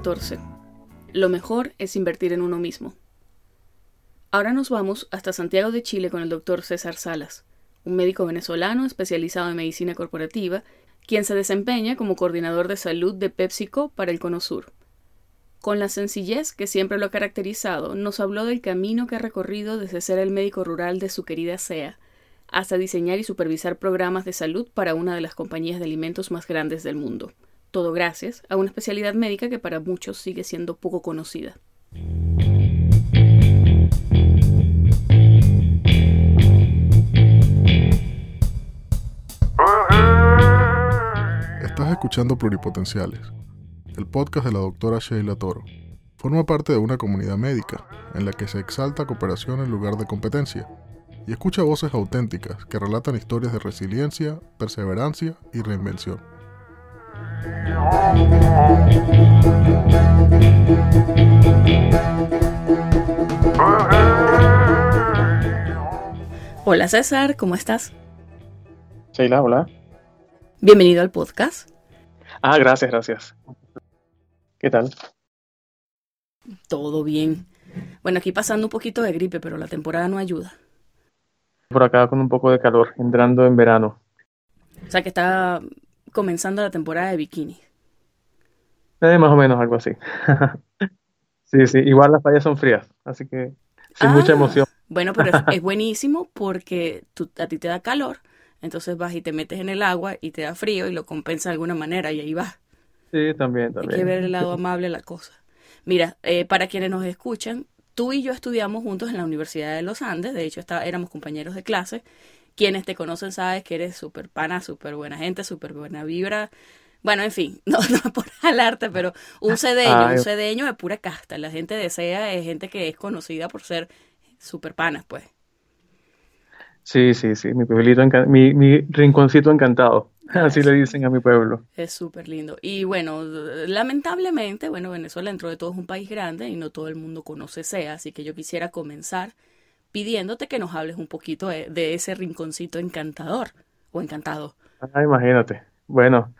14. Lo mejor es invertir en uno mismo. Ahora nos vamos hasta Santiago de Chile con el doctor César Salas, un médico venezolano especializado en medicina corporativa, quien se desempeña como coordinador de salud de PepsiCo para el Cono Sur. Con la sencillez que siempre lo ha caracterizado, nos habló del camino que ha recorrido desde ser el médico rural de su querida SEA hasta diseñar y supervisar programas de salud para una de las compañías de alimentos más grandes del mundo. Todo gracias a una especialidad médica que para muchos sigue siendo poco conocida. Estás escuchando Pluripotenciales, el podcast de la doctora Sheila Toro. Forma parte de una comunidad médica en la que se exalta cooperación en lugar de competencia y escucha voces auténticas que relatan historias de resiliencia, perseverancia y reinvención. Hola César, ¿cómo estás? Sheila, hola. Bienvenido al podcast. Ah, gracias, gracias. ¿Qué tal? Todo bien. Bueno, aquí pasando un poquito de gripe, pero la temporada no ayuda. Por acá con un poco de calor, entrando en verano. O sea que está comenzando la temporada de bikini. Eh, más o menos algo así. sí, sí, igual las playas son frías, así que sin mucha Ah, emoción. Bueno, pero es, es buenísimo porque tú- a ti te da calor, entonces vas y te metes en el agua y te da frío y lo compensa de alguna manera y ahí vas. Sí, también, Hay también. que ver el lado amable de la cosa. Mira, eh, para quienes nos escuchan, tú y yo estudiamos juntos en la Universidad de los Andes, de hecho está, éramos compañeros de clase. Quienes te conocen sabes que eres súper pana, súper buena gente, súper buena vibra. Bueno, en fin, no, no por jalarte, pero un cedeño, Ay. un cedeño de pura casta. La gente desea es gente que es conocida por ser súper panas, pues. Sí, sí, sí, mi pueblito, mi, mi rinconcito encantado, así le dicen a mi pueblo. Es súper lindo. Y bueno, lamentablemente, bueno, Venezuela dentro de todo es un país grande y no todo el mundo conoce SEA, así que yo quisiera comenzar pidiéndote que nos hables un poquito de, ese rinconcito encantador o encantado. Ah, imagínate. Bueno,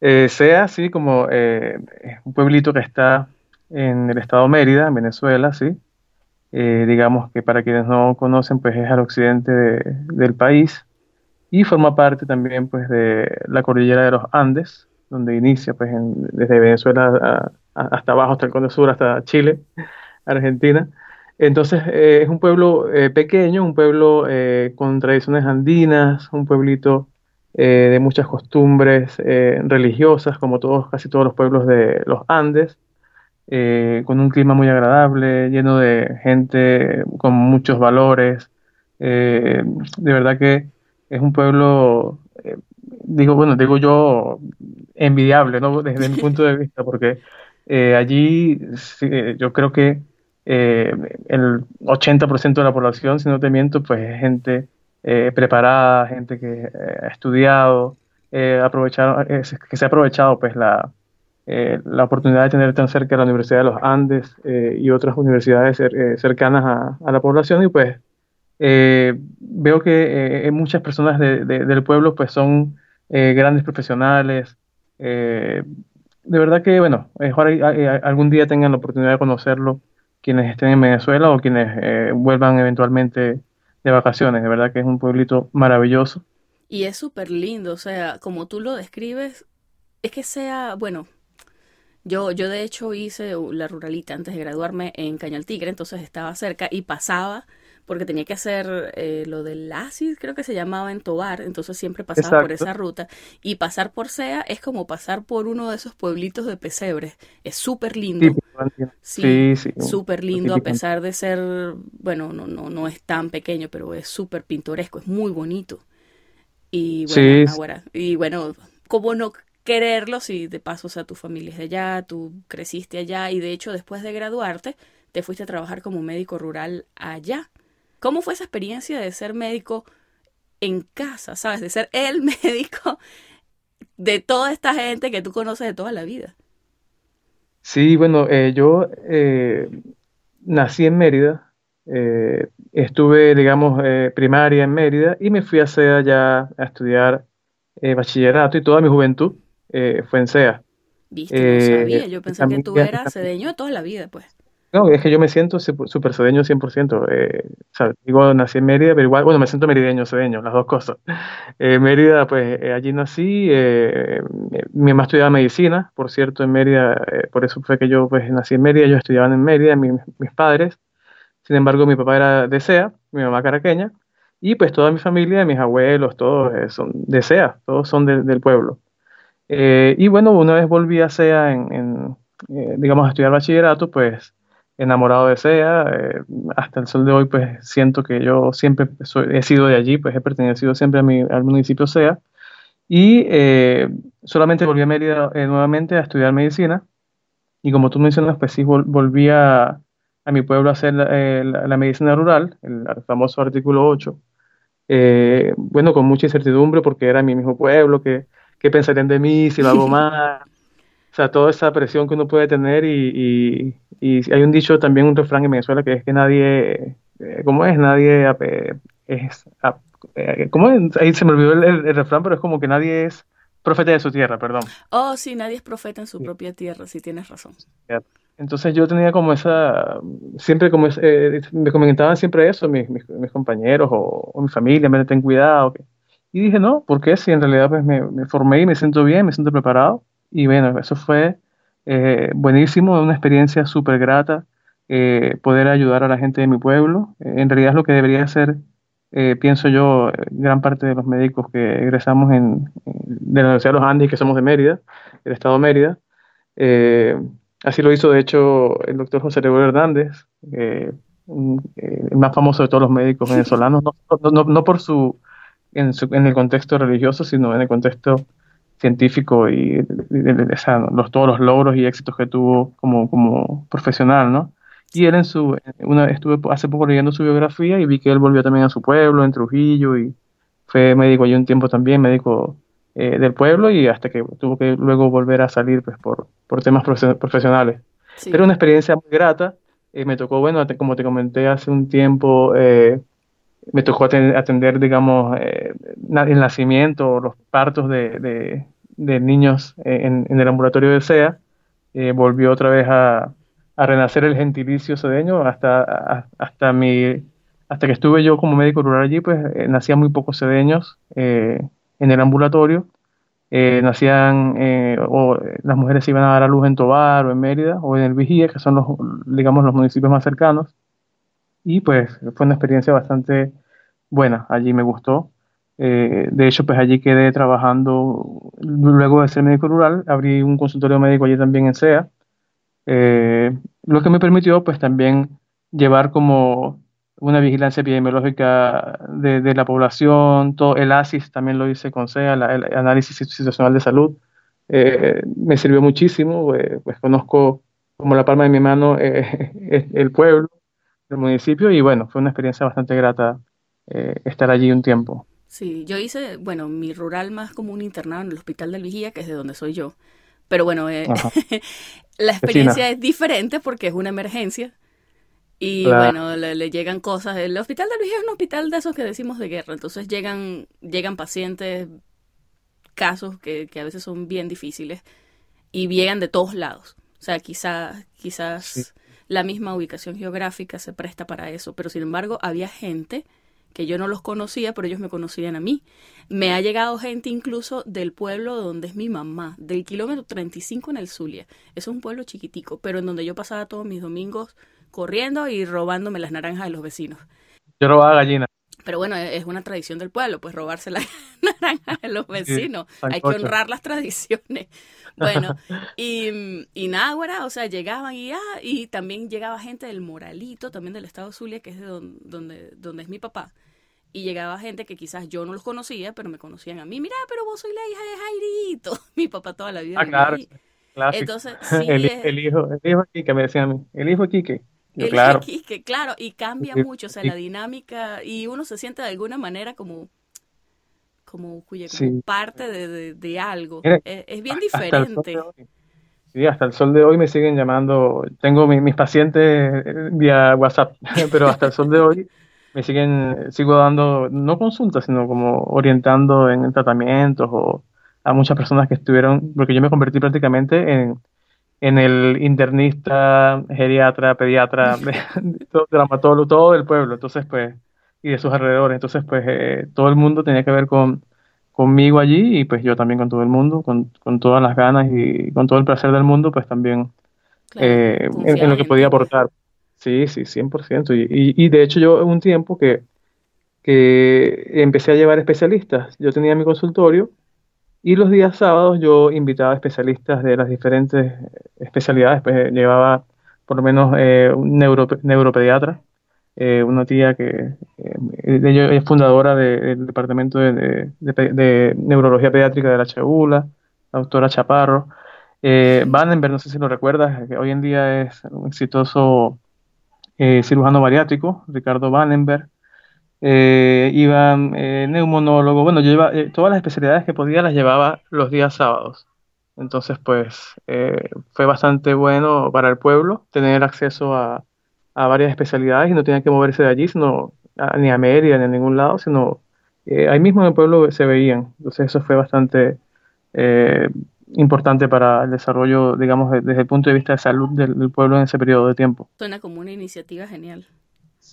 eh, sea así como eh, un pueblito que está en el estado Mérida, en Venezuela, sí. Eh, digamos que para quienes no conocen, pues es al occidente de- del país y forma parte también pues de la cordillera de los Andes, donde inicia pues desde Venezuela hasta abajo, hasta el Cono Sur, hasta Chile, Argentina. Entonces eh, es un pueblo eh, pequeño, un pueblo eh, con tradiciones andinas, un pueblito eh, de muchas costumbres eh, religiosas, como todos, casi todos los pueblos de los Andes, con un clima muy agradable, lleno de gente con muchos valores. De verdad que es un pueblo, digo, bueno, digo yo, envidiable, ¿no? Desde mi punto de vista, porque allí yo creo que eh, el 80% de la población, si no te miento, pues es gente eh, preparada, gente que eh, ha estudiado, eh, eh, que se ha aprovechado pues la, la oportunidad de tener tan cerca la Universidad de los Andes y otras universidades cer- cercanas a, la población y pues veo que muchas personas de- de- del pueblo pues son grandes profesionales. de verdad que, bueno, a- algún día tengan la oportunidad de conocerlo quienes estén en Venezuela o quienes eh, vuelvan eventualmente de vacaciones. De verdad que es un pueblito maravilloso. Y es súper lindo, o sea, como tú lo describes, es que sea, bueno, yo, yo de hecho hice la ruralita antes de graduarme en Cañal Tigre, entonces estaba cerca y pasaba porque tenía que hacer eh, lo del ACID, creo que se llamaba en Tobar, entonces siempre pasaba por esa ruta. Y pasar por SEA es como pasar por uno de esos pueblitos de pesebres. Es súper lindo. Sí, Sí, sí, súper lindo, a pesar de ser, bueno, no, no, no es tan pequeño, pero es súper pintoresco, es muy bonito. Y bueno, Sí, sí. ahora, y bueno, ¿cómo no quererlo si de paso, o sea, tu familia es de allá, tú creciste allá y de hecho después de graduarte te fuiste a trabajar como médico rural allá? ¿Cómo fue esa experiencia de ser médico en casa, sabes? De ser el médico de toda esta gente que tú conoces de toda la vida. Sí, bueno, eh, yo eh, nací en Mérida, eh, estuve, digamos, eh, primaria en Mérida y me fui a SEA ya a estudiar eh, bachillerato y toda mi juventud eh, fue en SEA. Viste, no sabía. Yo pensé que tú eras cedeño de toda la vida, pues. No, es que yo me siento súper cedeño 100%. Eh, sea, digo, nací en Mérida, pero igual, bueno, me siento merideño, cedeño, las dos cosas. Eh, Mérida, pues eh, allí nací. eh, eh, mi mamá estudiaba medicina, por cierto, en Mérida. eh, por eso fue que yo pues nací en Mérida, ellos estudiaban en Mérida, mi- mis padres. Sin embargo, mi papá era de SEA, mi mamá caraqueña. Y pues toda mi familia, mis abuelos, todos son de SEA, todos son de- del pueblo. Y bueno, una vez volví a SEA en, en, digamos, a estudiar bachillerato, pues enamorado de SEA, eh, hasta el sol de hoy, pues siento que yo siempre soy- he sido de allí, pues he pertenecido siempre a mi, al municipio SEA. Y eh, solamente volví a Mérida eh, nuevamente a estudiar medicina. Y como tú mencionas, pues sí, vol- volví a, a mi pueblo a hacer la, la- la medicina rural, el, famoso artículo 8. Eh, bueno, con mucha incertidumbre porque era mi mismo pueblo, que, qué pensarían de mí si lo hago mal. Sea, toda esa presión que uno puede tener y, y- y hay un dicho también, un refrán en Venezuela que es que nadie, eh, ¿cómo es? Nadie eh, es, ap- eh, ¿cómo es? Ahí se me olvidó el, el- el refrán, pero es como que nadie es profeta de su tierra, perdón. Oh, sí, nadie es profeta en su Sí. propia tierra, sí tienes razón. Entonces yo tenía como esa, siempre como, eh, me comentaban siempre eso, mis, mis, mis compañeros o, o mi familia, me ten cuidado. que- Y dije, no, ¿por qué? Si en realidad pues me, me formé y me siento bien, me siento preparado. Y bueno, eso fue eh, buenísimo, una experiencia súper grata, eh, poder ayudar a la gente de mi pueblo. Eh, en realidad es lo que debería hacer, eh, pienso yo, eh, gran parte de los médicos que egresamos en, de la Universidad de los Andes, que somos de Mérida, del estado de Mérida. Eh, así lo hizo, de hecho, el doctor José Gregorio Hernández, el más famoso de todos los médicos venezolanos, no, no, no- no por su en, su, en el contexto religioso, sino en el contexto científico y de, de- de- o sea, los, todos los logros y éxitos que tuvo como, como profesional, ¿no? Y él en su, una, estuve hace poco leyendo su biografía y vi que él volvió también a su pueblo, en Trujillo, y fue médico allí un tiempo también, médico eh, del pueblo, y hasta que tuvo que luego volver a salir pues, por, por temas profe- profesionales. Sí. Pero una experiencia muy grata. eh, me tocó, bueno, como te comenté hace un tiempo, eh, me tocó aten- atender, digamos, eh, el nacimiento, los partos de, de- niños en, el ambulatorio de SEA. Eh, volvió otra vez a, a renacer el gentilicio sedeño hasta, hasta mi, hasta que estuve yo como médico rural allí, pues eh, nacían muy pocos sedeños eh, en el ambulatorio. Eh, nacían, o las mujeres iban a dar a luz en Tobar o en Mérida o en el Vigía, que son los, digamos, los municipios más cercanos. Y pues fue una experiencia bastante buena, allí me gustó. Eh, de hecho, pues allí quedé trabajando, luego de ser médico rural, abrí un consultorio médico allí también en SEA, eh, lo que me permitió pues también llevar como una vigilancia epidemiológica de, la población, todo el ASIS también lo hice con SEA, el análisis situacional de salud, eh, me sirvió muchísimo, pues conozco como la palma de mi mano el pueblo, el municipio y bueno, fue una experiencia bastante grata eh, estar allí un tiempo. Sí, yo hice, bueno, mi rural más como un internado en el Hospital del Vigía, que es de donde soy yo. Pero bueno, eh, la experiencia es diferente porque es una emergencia. Y Claro. bueno, le, le llegan cosas. El Hospital del Vigía es un hospital de esos que decimos de guerra. Entonces llegan, llegan pacientes, casos que, que a veces son bien difíciles y llegan de todos lados. O sea, quizás, quizás Sí. La misma ubicación geográfica se presta para eso. Pero sin embargo, había gente que yo no los conocía, pero ellos me conocían a mí. Me ha llegado gente incluso del pueblo donde es mi mamá, del kilómetro 35 en el Zulia. Es un pueblo chiquitico, pero en donde yo pasaba todos mis domingos corriendo y robándome las naranjas de los vecinos. Yo robaba gallinas. Pero bueno, es una tradición del pueblo, pues robarse las naranjas de los vecinos. Hay que honrar las tradiciones. Bueno, y, y güera, o sea, llegaban y ah, y también llegaba gente del Moralito, también del estado Zulia, que es de don- donde, donde es mi papá. Y llegaba gente que quizás yo no los conocía, pero me conocían a mí. Mira, pero vos soy la hija de Jairito. Mi papá toda la vida. Ah, claro. Entonces, sí, el, es- el hijo, el hijo de Quique, me decían a mí. El hijo de Quique. El claro. Quique, claro, y cambia mucho, o sea, la dinámica, y uno se siente de alguna manera como, como, cuya, como Sí. parte de, de- de algo. Mira, Es, es bien diferente. Sí, hasta el sol de hoy me siguen llamando. Tengo mi- mis pacientes eh, vía WhatsApp, pero hasta el sol de hoy me siguen, sigo dando, no consultas, sino como orientando en tratamientos o a muchas personas que estuvieron, porque yo me convertí prácticamente en, en el internista, geriatra, pediatra, traumatólogo, todo el pueblo, entonces pues, y de sus alrededores, entonces pues eh, todo el mundo tenía que ver con, conmigo allí y pues yo también con todo el mundo, con, con todas las ganas y con todo el placer del mundo, pues también eh, en, lo que podía aportar. Sí, sí, 100%. Y, y, y de hecho yo un tiempo que, que empecé a llevar especialistas, yo tenía mi consultorio y los días sábados yo invitaba especialistas de las diferentes especialidades, pues llevaba por lo menos eh, un neuropediatra, eh, una tía que eh, es fundadora del Departamento de, Neurología Pediátrica de la Cheula, la doctora Chaparro. Eh, Vandenberg, no sé si lo recuerdas, que hoy en día es un exitoso cirujano bariátrico, Ricardo Vandenberg eh, iba eh, neumonólogo, bueno, yo llevaba, eh, todas las especialidades que podía las llevaba los días sábados. Entonces, pues eh, fue bastante bueno para el pueblo tener acceso a, a varias especialidades y no tenía que moverse de allí, sino ni a Mérida ni a ningún lado, sino ahí mismo en el pueblo se veían. Entonces, eso fue bastante importante para el desarrollo, digamos, desde el punto de vista de salud del, del pueblo en ese periodo de tiempo. Suena como una iniciativa genial.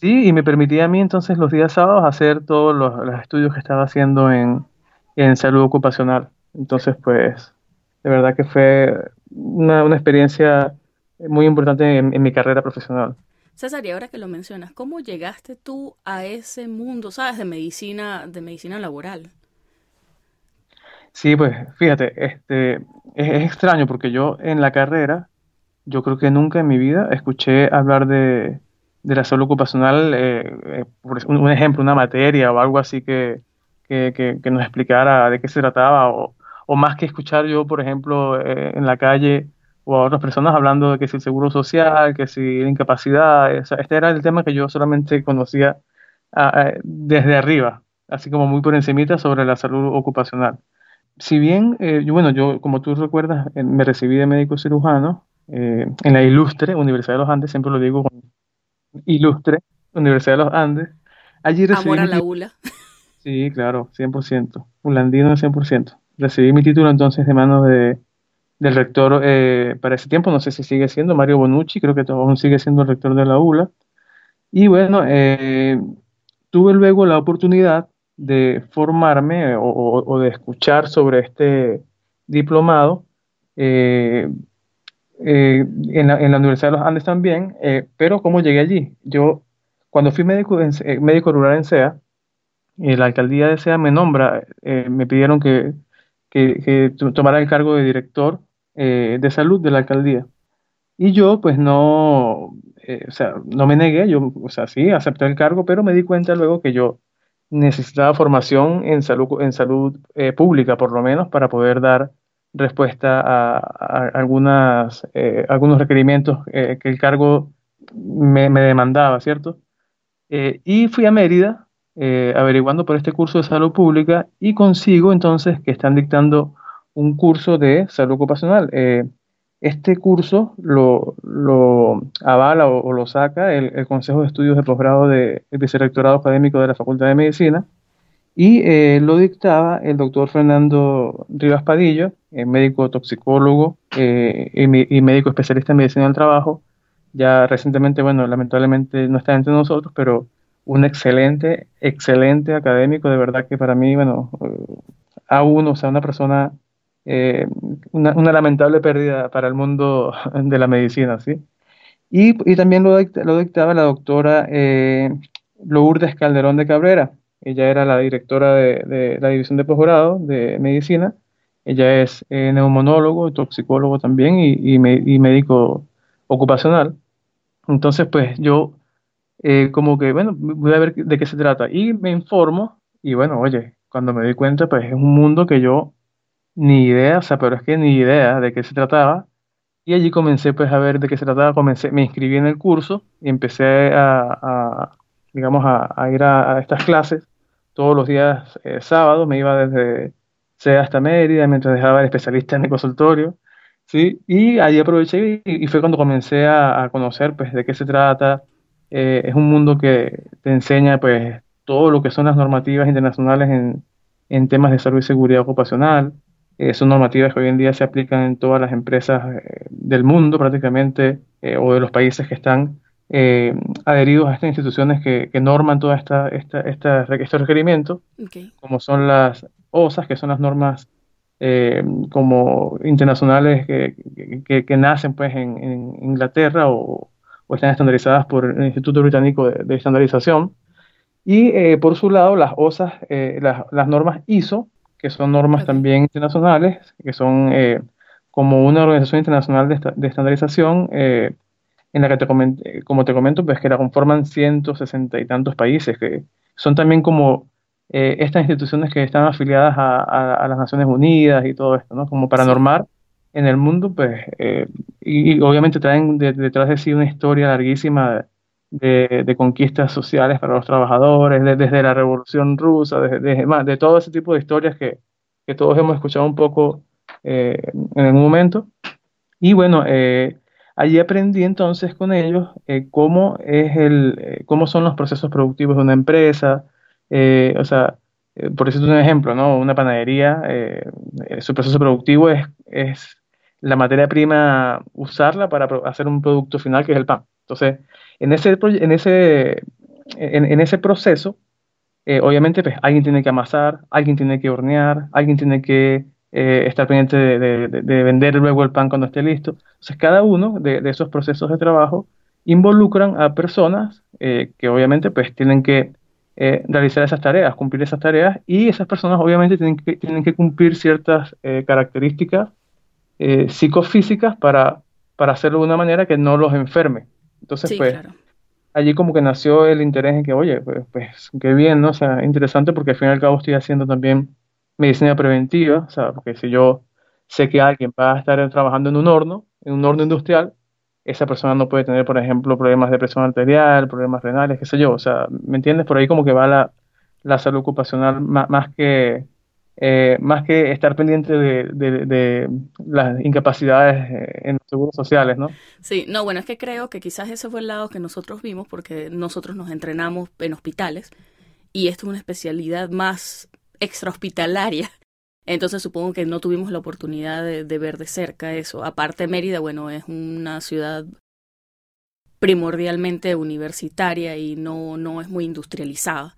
Sí, y me permitía a mí entonces los días sábados hacer todos los, estudios que estaba haciendo en, salud ocupacional. Entonces, pues, de verdad que fue una, experiencia muy importante en, mi carrera profesional. César, y ahora que lo mencionas, ¿cómo llegaste tú a ese mundo, sabes, de medicina, de medicina laboral? Sí, pues fíjate, este, es, extraño porque yo en la carrera, yo creo que nunca en mi vida escuché hablar de, de la salud ocupacional, eh, eh, un, ejemplo, una materia o algo así que, que, nos explicara de qué se trataba, o, más que escuchar yo, por ejemplo, eh, en la calle o a otras personas hablando de que si el seguro social, que si la incapacidad, este era el tema que yo solamente conocía desde arriba, así como muy por encimita sobre la salud ocupacional. Si bien, yo, bueno, yo, como tú recuerdas, me recibí de médico cirujano en la ilustre Universidad de los Andes, siempre lo digo con ilustre, Universidad de los Andes. Allí recibí Amor a la ULA. Sí, claro, 100%. Ulandino 100%. Recibí mi título entonces de manos de, del rector eh, para ese tiempo, no sé si sigue siendo Mario Bonucci, creo que aún sigue siendo el rector de la ULA. Y bueno, eh, tuve luego la oportunidad de formarme o, de escuchar sobre este diplomado eh, eh, en, la, Universidad de los Andes también, eh, pero ¿cómo llegué allí? Yo, cuando fui médico, eh, médico rural en SEA, la alcaldía de SEA me nombra, me pidieron que, que, tomara el cargo de director de salud de la alcaldía. Y yo, pues no, o sea, no me negué, yo, o sea, sí, acepté el cargo, pero me di cuenta luego que yo necesitaba formación en salud, en salud pública, por lo menos, para poder dar respuesta a, algunas, eh, algunos requerimientos eh, que el cargo me, demandaba, ¿cierto? Eh, y fui a Mérida averiguando por este curso de salud pública y consigo entonces que están dictando un curso de salud ocupacional. este curso lo, lo avala o, lo saca el, Consejo de Estudios de Posgrado del Vicerrectorado Académico de la Facultad de Medicina y eh, lo dictaba el doctor Fernando Rivas Padillo, eh, médico toxicólogo eh, y, médico especialista en medicina del trabajo. Ya recientemente, bueno, lamentablemente no está entre nosotros, pero un excelente, excelente académico, de verdad que para mí, bueno, a uno, o sea, una persona, una, lamentable pérdida para el mundo de la medicina, ¿sí? Y, y también lo, dictaba la doctora Lourdes Calderón de Cabrera, ella era la directora de, la división de posgrado de medicina. Ella es eh, neumonólogo, toxicólogo también y, médico ocupacional. Entonces, pues yo eh, como que, bueno, voy a ver de qué se trata. Y me informo y bueno, oye, cuando me doy cuenta, pues es un mundo que yo ni idea, o sea, pero es que ni idea de qué se trataba. Y allí comencé pues a ver de qué se trataba, comencé, me inscribí en el curso y empecé a, digamos, a, ir a, estas clases todos los días eh, sábados, me iba desde sea hasta Mérida mientras dejaba el especialista en el consultorio, ¿sí? Y ahí aproveché y, fue cuando comencé a, conocer, pues, de qué se trata. Eh, es un mundo que te enseña, pues, todo lo que son las normativas internacionales en, en temas de salud y seguridad ocupacional. eh, son normativas que hoy en día se aplican en todas las empresas eh, del mundo prácticamente o de los países que están adheridos a estas instituciones que, norman todos esta, esta, esta, estos requerimientos, como son las OSAS, que son las normas como internacionales que, que, nacen pues en, Inglaterra o, o, están estandarizadas por el Instituto Británico de, Estandarización. Y por su lado, las OSAS, las, las normas ISO, que son normas también internacionales, que son eh, como una organización internacional de, estandarización, eh, en la que, te como te comento, pues que la conforman 160 y tantos países, que son también como eh, estas instituciones que están afiliadas a, las Naciones Unidas y todo esto, ¿no? Como para normar en el mundo, pues, y, obviamente traen detrás de sí una historia larguísima de, conquistas sociales para los trabajadores, desde la Revolución Rusa, desde, de todo ese tipo de historias que, que todos hemos escuchado un poco eh, en algún momento. Y bueno, eh, allí aprendí entonces con ellos eh, cómo, es el, cómo son los procesos productivos de una empresa, o sea, por decirte un ejemplo, ¿no? Una panadería, su proceso productivo es, es la materia prima, usarla para hacer un producto final que es el pan. Entonces, en ese, en ese, en, ese proceso, eh, obviamente pues, alguien tiene que amasar, alguien tiene que hornear, alguien tiene que eh, estar pendiente de, vender luego el pan cuando esté listo. Entonces, cada uno de, esos procesos de trabajo involucran a personas eh, que obviamente pues tienen que realizar esas tareas, cumplir esas tareas, y esas personas obviamente tienen que, tienen que cumplir ciertas características psicofísicas para, para hacerlo de una manera que no los enferme. Entonces, pues, allí como que nació el interés en que, oye, pues, pues, qué bien, ¿no? O sea, interesante porque al fin y al cabo estoy haciendo también medicina preventiva, o sea, porque si yo sé que alguien va a estar trabajando en un horno, en un horno industrial, esa persona no puede tener, por ejemplo, problemas de presión arterial, problemas renales, qué sé yo, o sea, ¿me entiendes? Por ahí como que va la, salud ocupacional más que eh, más que estar pendiente de, las incapacidades eh, en los seguros sociales, ¿no? Sí, no, bueno, es que creo que quizás ese fue el lado que nosotros vimos porque nosotros nos entrenamos en hospitales y esto es una especialidad más extrahospitalaria. Entonces supongo que no tuvimos la oportunidad de, de ver de cerca eso. Aparte Mérida, bueno, es una ciudad primordialmente universitaria y no, no es muy industrializada.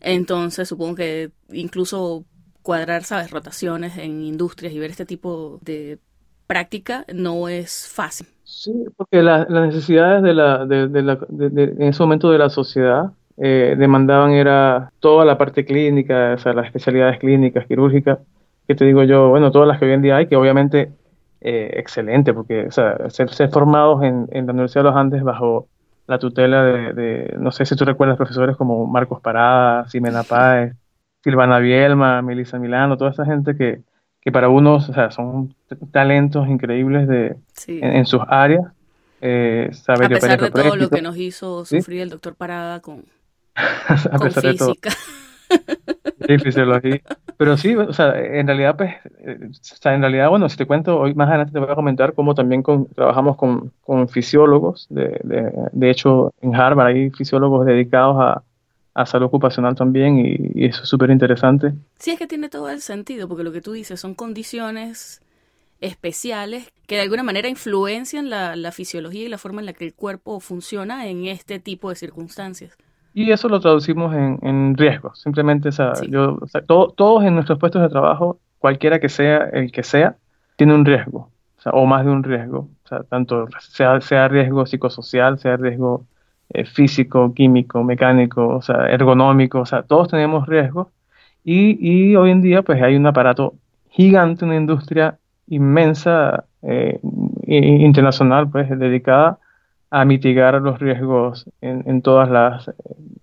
Entonces supongo que incluso cuadrar, sabes, rotaciones en industrias y ver este tipo de práctica no es fácil. Sí, porque las necesidades de la, de, la en ese momento de la sociedad eh, demandaban era toda la parte clínica, o sea, las especialidades clínicas, quirúrgicas, que te digo yo, bueno, todas las que hoy en día hay, que obviamente eh, excelente, porque o sea, ser, formados en, en, la Universidad de los Andes bajo la tutela de, de, no sé si tú recuerdas profesores como Marcos Parada, Ximena Páez, Silvana Bielma, Melissa Milano, toda esa gente que, que para unos o sea, son talentos increíbles de, en, sus áreas. Eh, a pesar de todo lo que nos hizo sufrir el doctor Parada con, con física. Sí, fisiología. Pero sí, o sea, en realidad, pues, eh, o sea, en realidad, bueno, si te cuento, hoy más adelante te voy a comentar cómo también trabajamos con, con fisiólogos. De, de, de, hecho, en Harvard hay fisiólogos dedicados a, a salud ocupacional también y, eso es súper interesante. Sí, es que tiene todo el sentido, porque lo que tú dices son condiciones especiales que de alguna manera influencian la, fisiología y la forma en la que el cuerpo funciona en este tipo de circunstancias. Y eso lo traducimos en, en riesgo. Simplemente, o sea, yo, todos en nuestros puestos de trabajo, cualquiera que sea el que sea, tiene un riesgo, o, más de un riesgo. O sea, tanto sea, sea riesgo psicosocial, sea riesgo eh, físico, químico, mecánico, o sea, ergonómico, o sea, todos tenemos riesgos y, y, hoy en día pues hay un aparato gigante, una industria inmensa eh, internacional pues dedicada a mitigar los riesgos en, en, todas las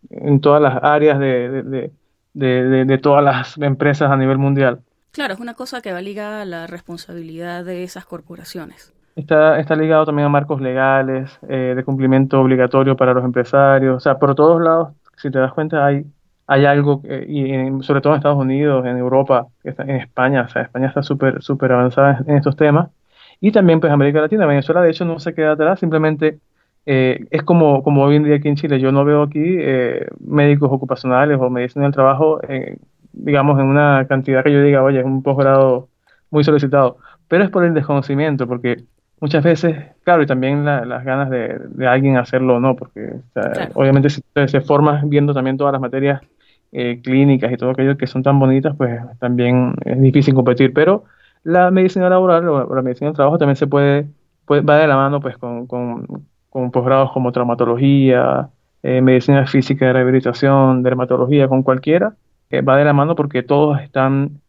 en todas las áreas de, de, de, de, todas las empresas a nivel mundial. Claro, es una cosa que va ligada a la responsabilidad de esas corporaciones. Está, está ligado también a marcos legales, eh, de cumplimiento obligatorio para los empresarios. O sea, por todos lados, si te das cuenta, hay, hay algo, y sobre todo en Estados Unidos, en Europa, en España, o sea, España está súper súper avanzada en, estos temas. Y también, pues, América Latina. Venezuela, de hecho, no se queda atrás, simplemente eh, es como, como hoy en día aquí en Chile. Yo no veo aquí eh, médicos ocupacionales o medicina del trabajo, digamos, en una cantidad que yo diga, oye, es un posgrado muy solicitado, pero es por el desconocimiento, porque muchas veces, claro, y también las ganas de, de, alguien hacerlo o no, porque obviamente si se forma viendo también todas las materias eh, clínicas y todo aquello que son tan bonitas, pues también es difícil competir, pero la medicina laboral o la medicina del trabajo también se puede, va de la mano pues con, con, con posgrados como traumatología, eh, medicina física de rehabilitación, dermatología, con cualquiera, eh, va de la mano porque todos están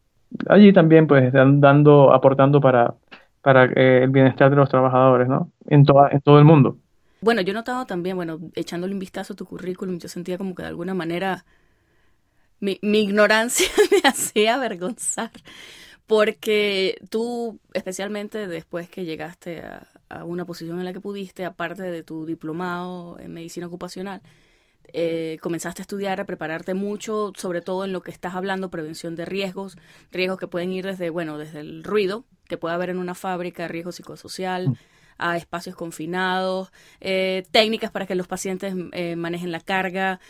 allí también pues dando, aportando para, para eh, el bienestar de los trabajadores, ¿no? En, toda, en todo el mundo. Bueno, yo he notado también, bueno, echándole un vistazo a tu currículum, yo sentía como que de alguna manera mi, mi ignorancia me hacía avergonzar, porque tú, especialmente después que llegaste a, a, una posición en la que pudiste, aparte de tu diplomado en medicina ocupacional, eh, comenzaste a estudiar, a prepararte mucho, sobre todo en lo que estás hablando, prevención de riesgos, riesgos que pueden ir desde, bueno, desde el ruido que puede haber en una fábrica, riesgo psicosocial, mm. a espacios confinados, eh, técnicas para que los pacientes eh, manejen la carga,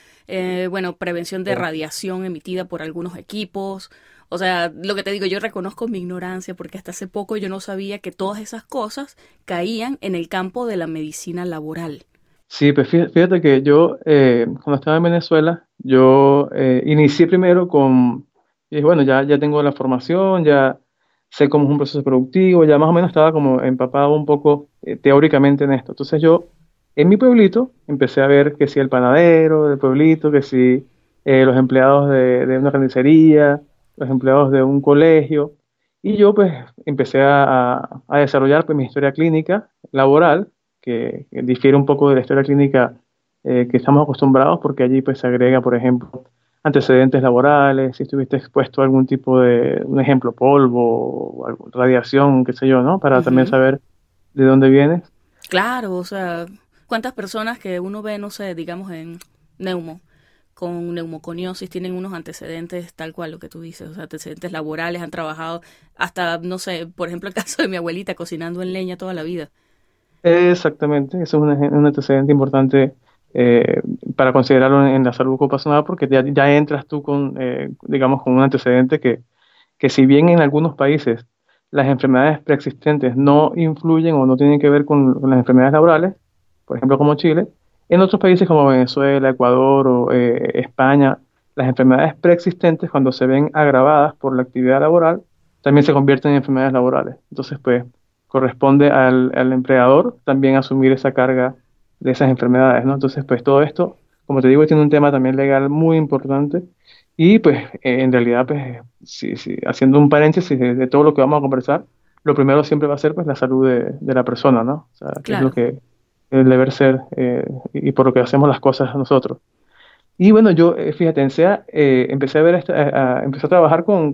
bueno, prevención de radiación emitida por algunos equipos. O sea, lo que te digo, yo reconozco mi ignorancia porque hasta hace poco yo no sabía que todas esas cosas caían en el campo de la medicina laboral. Sí, pues fíjate que yo, eh, cuando estaba en Venezuela, yo eh, inicié primero con, y bueno, ya, ya tengo la formación, ya sé cómo es un proceso productivo, ya más o menos estaba como empapado un poco eh, teóricamente en esto. Entonces yo, en mi pueblito, empecé a ver que si el panadero del pueblito, que si los empleados de, de, una carnicería, los empleados de un colegio, y yo pues empecé a, a desarrollar pues mi historia clínica laboral que, difiere un poco de la historia clínica eh, que estamos acostumbrados, porque allí pues se agrega, por ejemplo, antecedentes laborales, si estuviste expuesto a algún tipo de, un ejemplo, polvo, o radiación, qué sé yo, ¿no? Para también saber de dónde vienes. Claro, o sea, ¿cuántas personas que uno ve, no sé, digamos en neumo, con neumoconiosis tienen unos antecedentes tal cual lo que tú dices, o sea, antecedentes laborales, han trabajado hasta, no sé, por ejemplo, el caso de mi abuelita cocinando en leña toda la vida. Exactamente, eso es un, antecedente importante eh, para considerarlo en, la salud ocupacional porque ya, entras tú con, eh, digamos, con un antecedente que, que si bien en algunos países las enfermedades preexistentes no influyen o no tienen que ver con, las enfermedades laborales, por ejemplo como Chile, en otros países como Venezuela, Ecuador o eh, España, las enfermedades preexistentes cuando se ven agravadas por la actividad laboral, también se convierten en enfermedades laborales. Entonces, pues, corresponde al, empleador también asumir esa carga de esas enfermedades, ¿no? Entonces, pues todo esto, como te digo, tiene un tema también legal muy importante y pues eh, en realidad, pues haciendo un paréntesis de, todo lo que vamos a conversar, lo primero siempre va a ser pues la salud de, la persona, ¿no? O sea, que es lo que el deber ser eh, y por lo que hacemos las cosas nosotros. Y bueno, yo, eh, fíjate, en SEA empecé a ver, esta, empecé a trabajar con,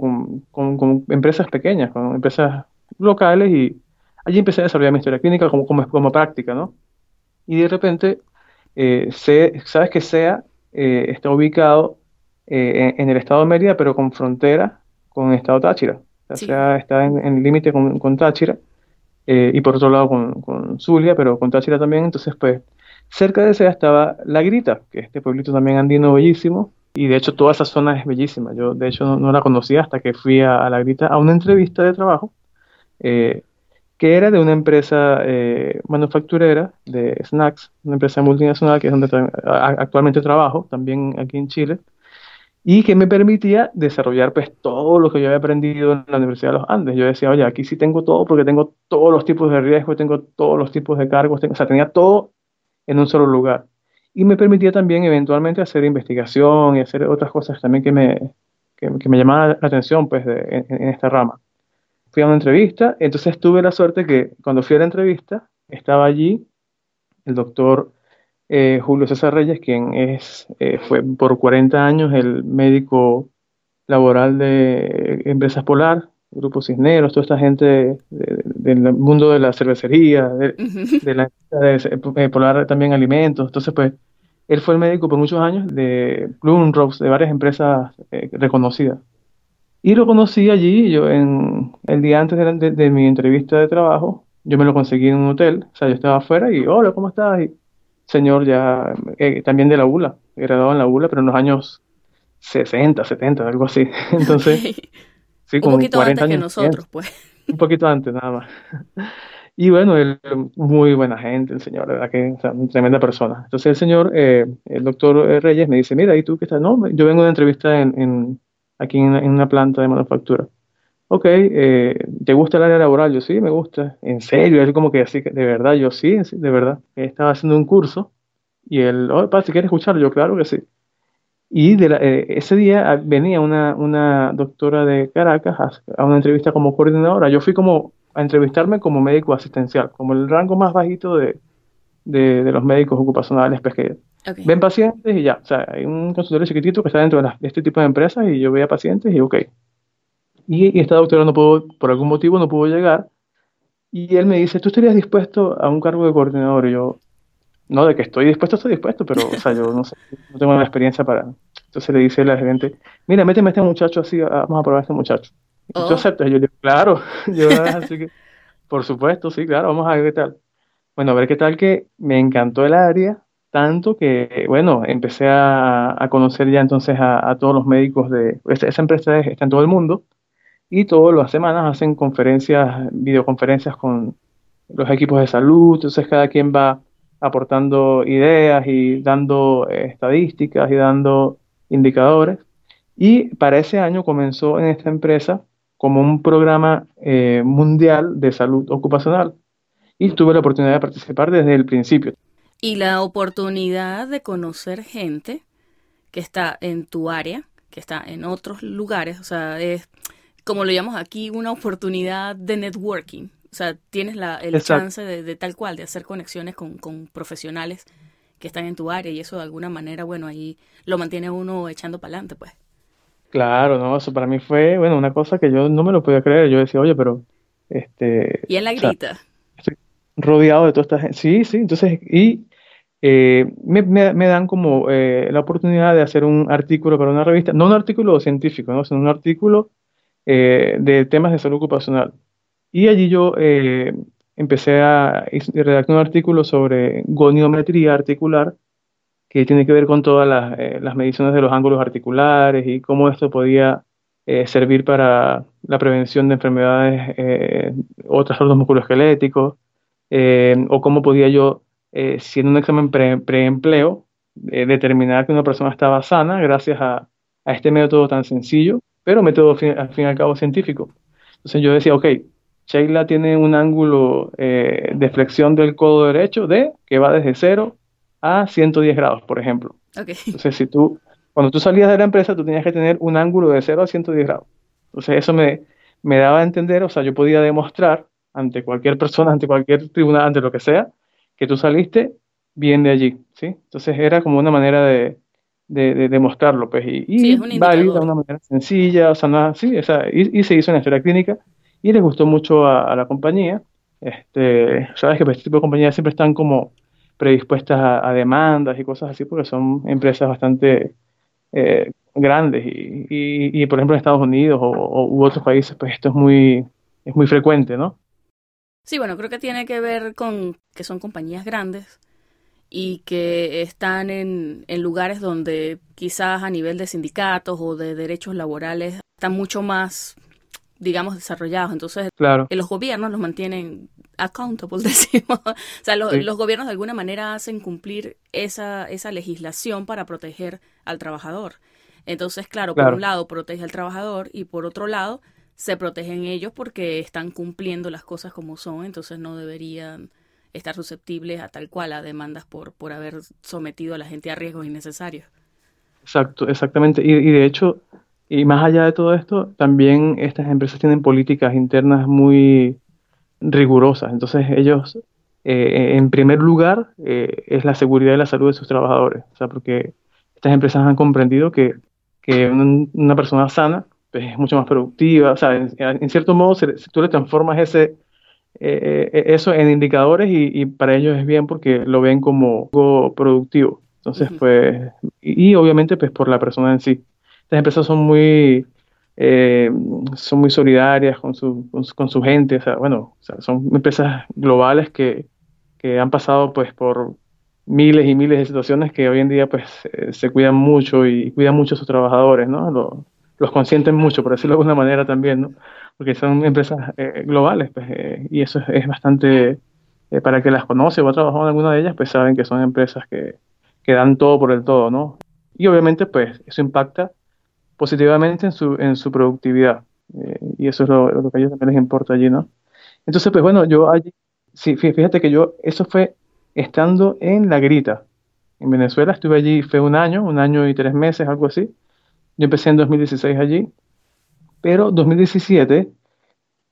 con, empresas pequeñas, con empresas locales y Allí empecé a desarrollar mi historia clínica como, como, como práctica, ¿no? Y de repente, eh, sabes que SEA eh, está ubicado eh, en, el estado de Mérida, pero con frontera con el estado Táchira. O sea, está en, el límite con, con, Táchira y por otro lado con, Zulia, pero con Táchira también. Entonces, pues, cerca de SEA estaba La Grita, que es este pueblito también andino bellísimo. Y de hecho, toda esa zona es bellísima. Yo, de hecho, no, la conocía hasta que fui a, La Grita a una entrevista de trabajo. Eh, que era de una empresa eh, manufacturera de snacks, una empresa multinacional que es donde actualmente trabajo, también aquí en Chile, y que me permitía desarrollar pues todo lo que yo había aprendido en la Universidad de los Andes. Yo decía, oye, aquí sí tengo todo porque tengo todos los tipos de riesgos, tengo todos los tipos de cargos, o sea, tenía todo en un solo lugar. Y me permitía también eventualmente hacer investigación y hacer otras cosas también que me, que, me llamaban la atención pues en esta rama fui a una entrevista, entonces tuve la suerte que cuando fui a la entrevista estaba allí el doctor eh, Julio César Reyes, quien es, eh, fue por 40 años el médico laboral de Empresas Polar, Grupo Cisneros, toda esta gente del mundo de la cervecería, de, la de, eh, Polar también alimentos. Entonces, pues, él fue el médico por muchos años de Bloom Rose, de varias empresas reconocidas. Y lo conocí allí, yo en el día antes de, mi entrevista de trabajo, yo me lo conseguí en un hotel, o sea, yo estaba afuera y, hola, ¿cómo estás? Y señor ya, eh, también de la ULA, graduado en la ULA, pero en los años 60, 70, algo así. Entonces, sí, como un poquito 40 antes que nosotros, pues. un poquito antes nada más. Y bueno, él, muy buena gente, el señor, la verdad que o una tremenda persona. Entonces el señor, eh, el doctor eh, Reyes, me dice, mira, ¿y tú qué estás? No, yo vengo de entrevista en, en aquí en, una planta de manufactura. Ok, eh, ¿te gusta el área laboral? Yo sí, me gusta. ¿En serio? Él como que así, de verdad, yo sí, de verdad. Estaba haciendo un curso y él, oh, si quieres escucharlo, yo claro que sí. Y de ese día venía una, una doctora de Caracas a, a una entrevista como coordinadora. Yo fui como a entrevistarme como médico asistencial, como el rango más bajito de, de, los médicos ocupacionales, pues que ven pacientes y ya, o sea, hay un consultorio chiquitito que está dentro de, este tipo de empresas y yo veía pacientes y ok. Y, esta doctora no pudo, por algún motivo no pudo llegar y él me dice, ¿tú estarías dispuesto a un cargo de coordinador? Y yo, no, de que estoy dispuesto, estoy dispuesto, pero, o sea, yo no sé, no tengo la experiencia para... Entonces le dice la gerente, mira, méteme a este muchacho así, vamos a probar a este muchacho. Yo oh. acepto. Yo digo, claro. Yo, así que, por supuesto, sí, claro, vamos a ver qué tal. Bueno, a ver qué tal que me encantó el área, tanto que, bueno, empecé a, conocer ya entonces a, todos los médicos de esa, empresa está en todo el mundo y todas las semanas hacen conferencias, videoconferencias con los equipos de salud, entonces cada quien va aportando ideas y dando eh, estadísticas y dando indicadores. Y para ese año comenzó en esta empresa como un programa eh, mundial de salud ocupacional y tuve la oportunidad de participar desde el principio. Y la oportunidad de conocer gente que está en tu área, que está en otros lugares, o sea, es como lo llamamos aquí, una oportunidad de networking. O sea, tienes la, el chance de, de, tal cual, de hacer conexiones con, con profesionales que están en tu área y eso de alguna manera, bueno, ahí lo mantiene uno echando para adelante, pues. Claro, no, eso para mí fue, bueno, una cosa que yo no me lo podía creer. Yo decía, oye, pero, este... Y en la grita. estoy rodeado de toda esta gente. Sí, sí, entonces, y eh, me, me, dan como eh, la oportunidad de hacer un artículo para una revista, no un artículo científico, ¿no? sino un artículo eh, de temas de salud ocupacional. Y allí yo empecé a redactar un artículo sobre goniometría articular que tiene que ver con todas las, eh, las mediciones de los ángulos articulares y cómo esto podía eh, servir para la prevención de enfermedades eh, o trastornos musculoesqueléticos, o cómo podía yo, si en un examen preempleo, determinar que una persona estaba sana gracias a, a este método tan sencillo, pero método al fin y al cabo científico. Entonces yo decía, ok, Sheila tiene un ángulo de flexión del codo derecho de que va desde cero a 110 grados, por ejemplo. Entonces, si tú, cuando tú salías de la empresa, tú tenías que tener un ángulo de 0 a 110 grados. Entonces, eso me, me daba a entender, o sea, yo podía demostrar ante cualquier persona, ante cualquier tribunal, ante lo que sea, que tú saliste bien de allí, ¿sí? Entonces, era como una manera de, de, demostrarlo, pues, y, y válida, una manera sencilla, o sea, no, sí, o sea, y, se hizo en la historia clínica, y les gustó mucho a, la compañía. Este, sabes que pues, este tipo de compañías siempre están como predispuestas a, demandas y cosas así, porque son empresas bastante eh, grandes y, y, por ejemplo en Estados Unidos o, u otros países, pues esto es muy, es muy frecuente, ¿no? Sí, bueno, creo que tiene que ver con que son compañías grandes y que están en, en lugares donde quizás a nivel de sindicatos o de derechos laborales están mucho más digamos, desarrollados. Entonces, claro. los gobiernos los mantienen accountable, decimos. o sea, los gobiernos de alguna manera hacen cumplir esa, esa legislación para proteger al trabajador. Entonces, claro, por un lado protege al trabajador y por otro lado se protegen ellos porque están cumpliendo las cosas como son, entonces no deberían estar susceptibles a tal cual a demandas por, por haber sometido a la gente a riesgos innecesarios. Exacto, exactamente. Y, de hecho, y más allá de todo esto, también estas empresas tienen políticas internas muy rigurosas. Entonces ellos, eh, en primer lugar, eh, es la seguridad y la salud de sus trabajadores. O sea, porque estas empresas han comprendido que, que una persona sana pues, es mucho más productiva. O sea, en, cierto modo, si tú le transformas ese, eh, eso en indicadores y, para ellos es bien porque lo ven como algo productivo. Entonces, pues, y, y, obviamente, pues por la persona en sí. Estas empresas son muy eh, son muy solidarias con su, con su, gente, o sea, bueno, son empresas globales que, que, han pasado pues por miles y miles de situaciones que hoy en día pues eh, se cuidan mucho y cuidan mucho a sus trabajadores, ¿no? Lo, los consienten mucho, por decirlo de alguna manera también, ¿no? Porque son empresas eh, globales, pues, eh, y eso es, bastante, eh, para que las conoce o ha trabajado en alguna de ellas, pues saben que son empresas que, que dan todo por el todo, ¿no? Y obviamente, pues, eso impacta positivamente en su, en su productividad, y eso es lo, lo, que a ellos también les importa allí, ¿no? Entonces, pues bueno, yo allí, sí, fíjate que yo, eso fue estando en La Grita, en Venezuela, estuve allí, fue un año, un año y tres meses, algo así, yo empecé en 2016 allí, pero 2017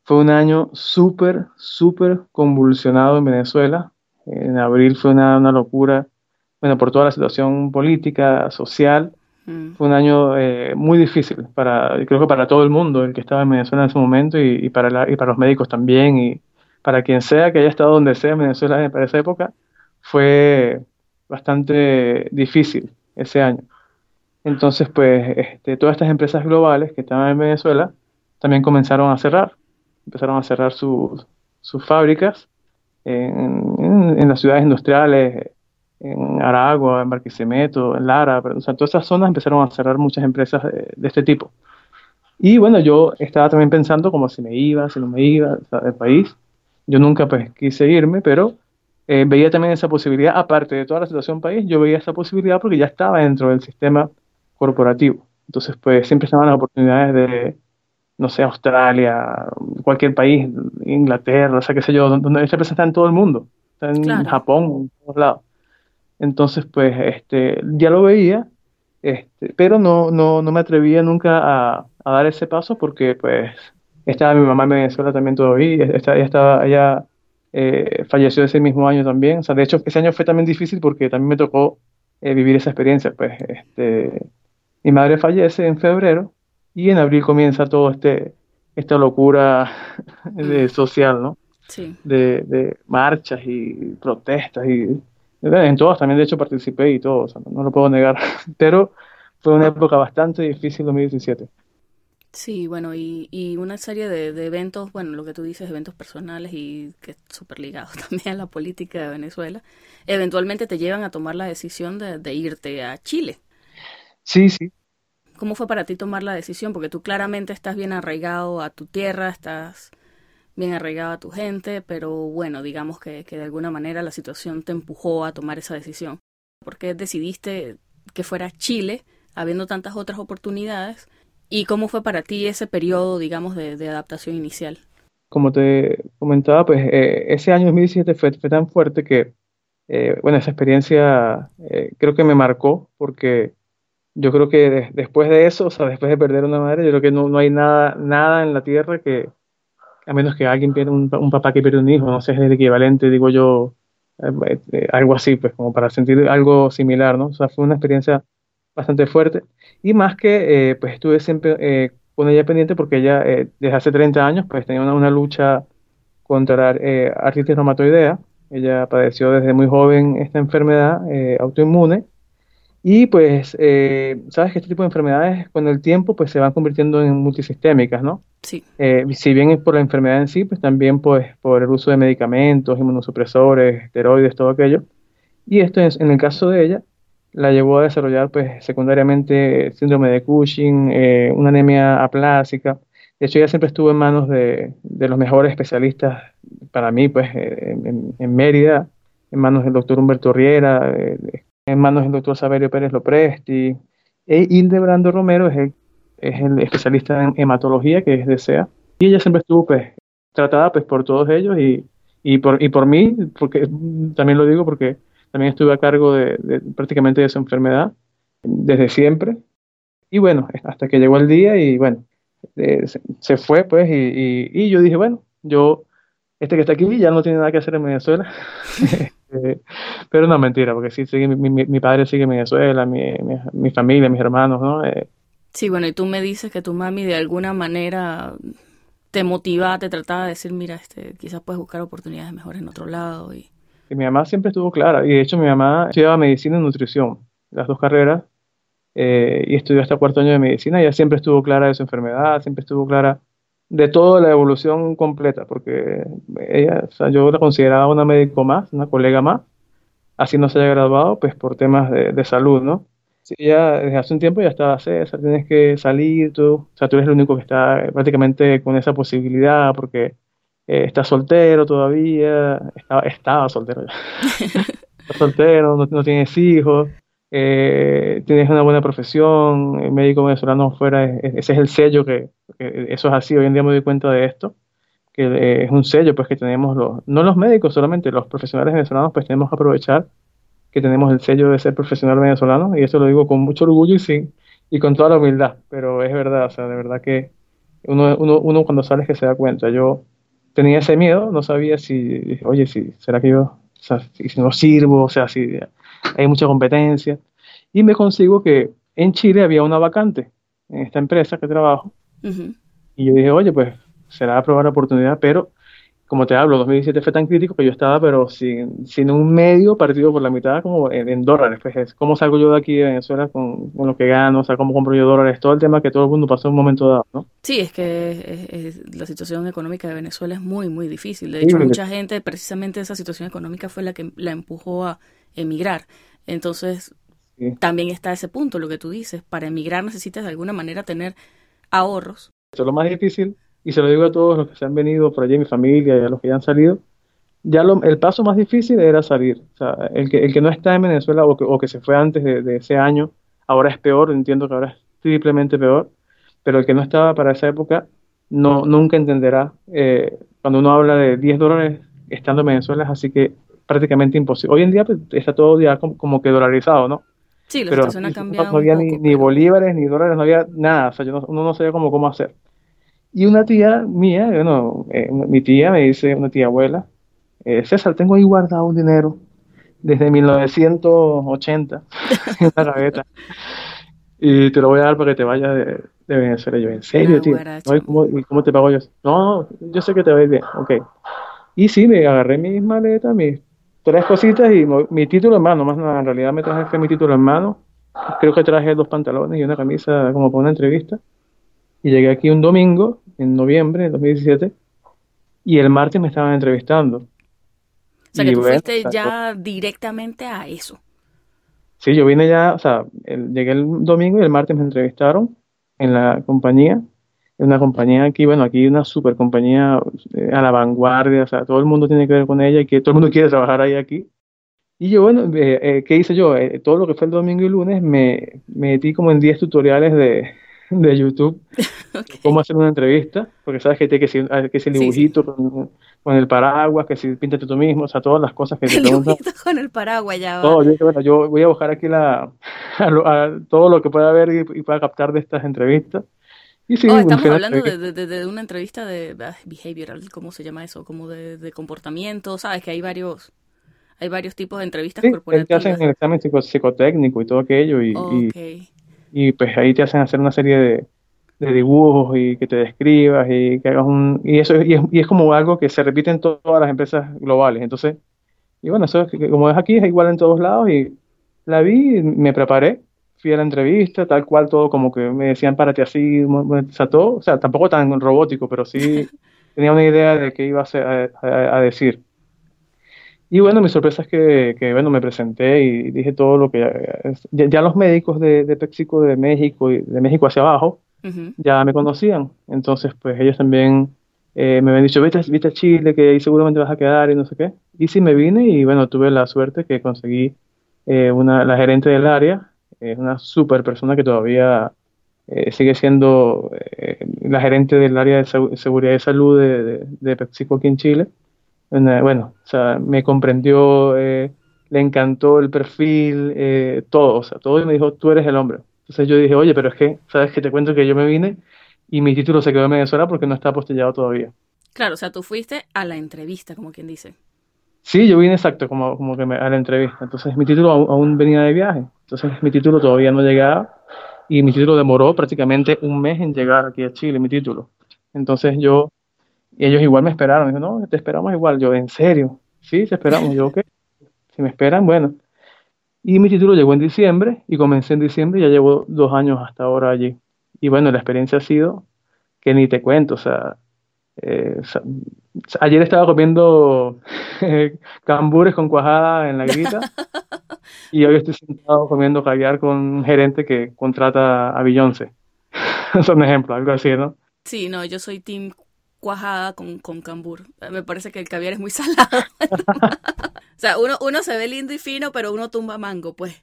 fue un año súper, súper convulsionado en Venezuela. En abril fue una, locura, bueno, por toda la situación política, social. Mm. Fue un año eh, muy difícil para, creo que para todo el mundo, el que estaba en Venezuela en ese momento y, para, y para los médicos también y para quien sea que haya estado donde sea en Venezuela para esa época, fue bastante difícil ese año. Entonces, pues, este, todas estas empresas globales que estaban en Venezuela también comenzaron a cerrar, empezaron a cerrar sus, fábricas en, las ciudades industriales, en Aragua, en Barquisimeto, en Lara, o sea, todas esas zonas empezaron a cerrar muchas empresas de, este tipo. Y bueno, yo estaba también pensando como si me iba, si no me iba del país. Yo nunca pues quise irme, pero eh, veía también esa posibilidad, aparte de toda la situación país, yo veía esa posibilidad porque ya estaba dentro del sistema corporativo. Entonces, pues siempre estaban las oportunidades de, no sé, Australia, cualquier país, Inglaterra, o sea, qué sé yo, donde esta empresa está en todo el mundo, está en Japón, en todos lados. Entonces, pues, este, ya lo veía, este, pero no, no, no me atrevía nunca a, a, dar ese paso porque, pues, estaba mi mamá en Venezuela también todavía, ella estaba, ella eh, falleció ese mismo año también, o sea, de hecho, ese año fue también difícil porque también me tocó eh, vivir esa experiencia, pues, este, mi madre fallece en febrero y en abril comienza todo este esta locura de, mm. social, ¿no? Sí. De, marchas y protestas y en todas también de hecho participé y todo, no, lo puedo negar, pero fue una época bastante difícil 2017. Sí, bueno, y, y una serie de, eventos, bueno, lo que tú dices, eventos personales y que súper ligados también a la política de Venezuela, eventualmente te llevan a tomar la decisión de irte a Chile. Sí, sí. ¿Cómo fue para ti tomar la decisión? Porque tú claramente estás bien arraigado a tu tierra, estás bien arraigado a tu gente, pero bueno, digamos que, de alguna manera la situación te empujó a tomar esa decisión. ¿Por qué decidiste que fuera Chile, habiendo tantas otras oportunidades? ¿Y cómo fue para ti ese periodo, digamos, de, adaptación inicial? Como te comentaba, pues eh, ese año 2017 fue, fue tan fuerte que, eh, bueno, esa experiencia eh, creo que me marcó porque yo creo que después de eso, o sea, después de perder una madre, yo creo que no, no hay nada, nada en la tierra que, a menos que alguien pierda un, papá que pierde un hijo, no sé, es el equivalente, digo yo, eh, eh, algo así, pues como para sentir algo similar, ¿no? O sea, fue una experiencia bastante fuerte. Y más que, eh, pues estuve siempre con ella pendiente porque ella, desde hace 30 años, pues tenía una, una lucha contra artritis reumatoidea. Ella padeció desde muy joven esta enfermedad autoinmune y pues, eh, sabes que este tipo de enfermedades con el tiempo pues se van convirtiendo en multisistémicas, ¿no? Sí. Eh, si bien es por la enfermedad en sí, pues también pues por el uso de medicamentos, inmunosupresores, esteroides, todo aquello. Y esto es, en el caso de ella la llevó a desarrollar pues secundariamente síndrome de Cushing, eh, una anemia aplásica. De hecho, ella siempre estuvo en manos de, de los mejores especialistas para mí, pues en, en, Mérida, en manos del doctor Humberto Riera, en manos del doctor Saverio Pérez Lopresti. E Hildebrando Romero es el, es el especialista en hematología, que es de SEA. Y ella siempre estuvo pues, tratada pues, por todos ellos y, y, por, y por mí, porque también lo digo porque también estuve a cargo de, prácticamente de esa enfermedad desde siempre. Y bueno, hasta que llegó el día y bueno, eh, se, fue pues y, y, yo dije, bueno, yo, este que está aquí ya no tiene nada que hacer en Venezuela. Eh, pero no, mentira, porque sí, sigue, mi, mi, padre sigue en Venezuela, mi, mi, familia, mis hermanos, ¿no? Eh, sí, bueno, y tú me dices que tu mami de alguna manera te motivaba, te trataba de decir, mira, este, quizás puedes buscar oportunidades mejores en otro lado. Y... y mi mamá siempre estuvo clara, y de hecho mi mamá estudiaba medicina y nutrición, las dos carreras, eh, y estudió hasta cuarto año de medicina, ella siempre estuvo clara de su enfermedad, siempre estuvo clara de toda la evolución completa, porque ella, o sea, yo la consideraba una médico más, una colega más, así no se haya graduado, pues por temas de, salud, ¿no? Sí, ya desde hace un tiempo ya estaba César, tienes que salir tú, o sea, tú eres el único que está prácticamente con esa posibilidad porque eh, estás soltero todavía, estaba, estaba soltero ya, estás soltero, no, no tienes hijos, eh, tienes una buena profesión, el médico venezolano fuera, ese es el sello que, eso es así, hoy en día me doy cuenta de esto, que es un sello pues que tenemos los, no los médicos solamente, los profesionales venezolanos pues tenemos que aprovechar que tenemos el sello de ser profesional venezolano, y eso lo digo con mucho orgullo y, sí, y con toda la humildad, pero es verdad, o sea, de verdad que uno, uno, uno cuando sales que se da cuenta, yo tenía ese miedo, no sabía si, oye, si, ¿será que yo, o si, si no sirvo, o sea, si hay mucha competencia, y me consigo que en Chile había una vacante en esta empresa que trabajo, y yo dije, oye, pues será probar la oportunidad, pero como te hablo, 2017 fue tan crítico que yo estaba, pero sin, sin un medio partido por la mitad, como en, dólares. Pues es, ¿cómo salgo yo de aquí de Venezuela con, con, lo que gano? O sea, ¿cómo compro yo dólares? Todo el tema que todo el mundo pasó en un momento dado, ¿no? Sí, es que es, es, la situación económica de Venezuela es muy, muy difícil. De hecho, sí, mucha gente, precisamente esa situación económica fue la que la empujó a emigrar. Entonces, sí. también está ese punto, lo que tú dices. Para emigrar necesitas de alguna manera tener ahorros. Eso es lo más difícil y se lo digo a todos los que se han venido por allí, mi familia y a los que ya han salido, ya lo, el paso más difícil era salir. O sea, el que, el que no está en Venezuela o que, o que se fue antes de, de, ese año, ahora es peor, entiendo que ahora es triplemente peor, pero el que no estaba para esa época no, nunca entenderá. Eh, cuando uno habla de 10 dólares estando en Venezuela, así que prácticamente imposible. Hoy en día pues, está todo ya como, como, que dolarizado, ¿no? Sí, la situación ha cambiado. No, no había poco, ni, pero... ni, bolívares, ni dólares, no había nada. O sea, yo no, uno no sabía cómo, cómo hacer. Y una tía mía, bueno, eh, mi tía me dice, una tía abuela, eh, César, tengo ahí guardado un dinero desde 1980 en la gaveta y te lo voy a dar para que te vayas de, de Venezuela. Y yo, ¿en serio, tío? guaracho. ¿Y cómo, y cómo te pago yo? No, yo sé que te va a ir bien, ok. Y sí, me agarré mis maletas, mis tres cositas y mi título en mano, más nada, en realidad me traje mi título en mano. Creo que traje dos pantalones y una camisa como para una entrevista. Y llegué aquí un domingo, en noviembre de 2017, y el martes me estaban entrevistando. O sea, que tú bueno, fuiste ya directamente a eso. Sí, yo vine ya, o sea, el- llegué el domingo y el martes me entrevistaron en la compañía, una compañía aquí, bueno, aquí una super compañía eh, a la vanguardia, o sea, todo el mundo tiene que ver con ella y que todo el mundo quiere trabajar ahí aquí. Y yo, bueno, eh, eh, ¿qué hice yo? Eh, todo lo que fue el domingo y lunes me, me metí como en 10 tutoriales de, de YouTube, Ok. cómo hacer una entrevista, porque sabes que tiene que ser, ah, que ese Sí, sí. dibujito con, con el paraguas, que si píntate tú mismo, o sea, todas las cosas que te El preguntan. dibujito con el paraguas ya. No, yo bueno, yo voy a buscar aquí la, a a todo lo que pueda ver y, y pueda captar de estas entrevistas. Y sí, Oh, estamos hablando de, de- de- una entrevista de ah, behavioral, ¿cómo se llama eso? Como de, de comportamiento, ¿sabes? Que hay varios, hay varios tipos de entrevistas Sí, te hacen el examen psico- psicotécnico y todo aquello, y, y, Ok. y, pues ahí te hacen hacer una serie de, de dibujos y que te describas y que hagas un... Y eso es- y es, y es como algo que se repite en to- todas las empresas globales. Entonces, y bueno, eso es que como es aquí, es igual en todos lados y la vi, me preparé, fui a la entrevista, tal cual todo como que me decían párate así, o sea, todo, o sea, tampoco tan robótico, pero sí tenía una idea de qué iba a, a, a- decir. Y bueno, mi sorpresa es que, que, bueno, me presenté y dije todo lo que ya, ya los médicos de, de de México y de México hacia abajo Ujú. ya me conocían. Entonces, pues ellos también eh, me habían dicho, vete, vete a Chile, que ahí seguramente vas a quedar y no sé qué. Y sí me vine y bueno, tuve la suerte que conseguí eh, una, la gerente del área, es una súper persona que todavía eh, sigue siendo eh, la gerente del área de segu- seguridad y salud de, PepsiCo aquí en Chile. Una- Bueno, o sea, me comprendió, eh, le encantó el perfil, eh, todo, o sea, todo y me dijo, tú eres el hombre. Entonces yo dije, oye, pero es que, ¿sabes que Te cuento que yo me vine y mi título se quedó en Venezuela porque no está apostillado todavía. Claro, o sea, tú fuiste a la entrevista, como quien dice. Sí, yo vine exacto, como, como que me- a la entrevista. Entonces mi título aún, aún venía de viaje. Entonces mi título todavía no llegaba y mi título demoró prácticamente un mes en llegar aquí a Chile, mi título. Entonces yo, ellos igual me esperaron. Dijo, no, te esperamos igual. Yo, ¿en serio? Sí, te esperamos. Yo, ok. Si me esperan, bueno. Y mi título llegó en diciembre y comencé en diciembre y ya llevo dos años hasta ahora allí. Y bueno, la experiencia ha sido que ni te cuento, o sea, eh, o sea, ayer estaba comiendo cambures con cuajada en la grita y hoy estoy sentado comiendo caviar con un gerente que contrata a Beyoncé. Son ejemplos, algo así, ¿no? Sí, no, yo soy team cuajada con, con cambur. Me parece que el caviar es muy salado. o sea, uno, uno se ve lindo y fino, pero uno tumba mango, pues.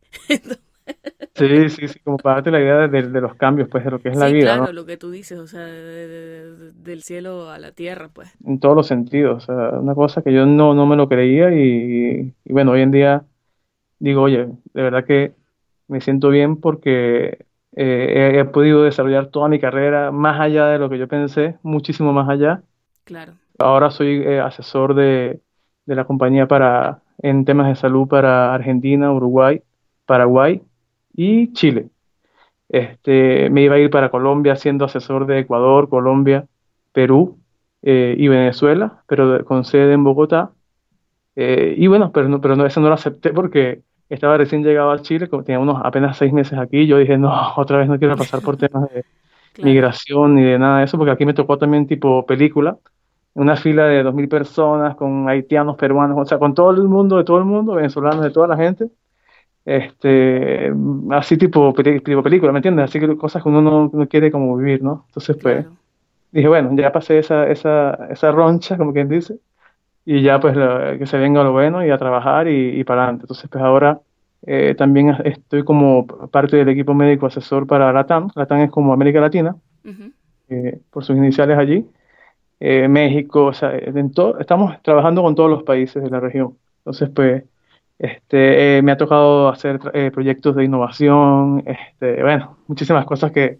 Sí, sí, sí, como para darte la idea de, de, los cambios, pues, de lo que es la vida, claro, lo que tú dices, o sea, del cielo a la tierra, pues. En todos los sentidos, o sea, una cosa que yo no, no me lo creía y, y, bueno, hoy en día digo, oye, de verdad que me siento bien porque eh, he, he, podido desarrollar toda mi carrera más allá de lo que yo pensé, muchísimo más allá. Claro. Ahora soy eh, asesor de, de la compañía para, en temas de salud para Argentina, Uruguay, Paraguay y Chile. Este, me iba a ir para Colombia siendo asesor de Ecuador, Colombia, Perú eh, y Venezuela, pero con sede en Bogotá. Eh, y bueno, pero, no, pero no, eso no lo acepté porque estaba recién llegado a Chile, tenía unos apenas seis meses aquí. Yo dije, no, otra vez no quiero pasar por temas de claro. migración ni de nada de eso, porque aquí me tocó también tipo película, una fila de dos mil personas con haitianos, peruanos, o sea, con todo el mundo, de todo el mundo, venezolanos, de toda la gente este, así tipo, tipo película, ¿me entiendes? Así que cosas que uno no, no quiere como vivir, ¿no? Entonces, pues, claro. dije, bueno, ya pasé esa, esa, esa roncha, como quien dice, y ya pues que se venga lo bueno y a trabajar y, y para adelante. Entonces, pues ahora eh, también estoy como parte del equipo médico asesor para LATAM. LATAM es como América Latina, uh -huh. eh, por sus iniciales allí. Eh, México, o sea, en estamos trabajando con todos los países de la región. Entonces, pues, este, eh, me ha tocado hacer eh, proyectos de innovación, este, bueno, muchísimas cosas que,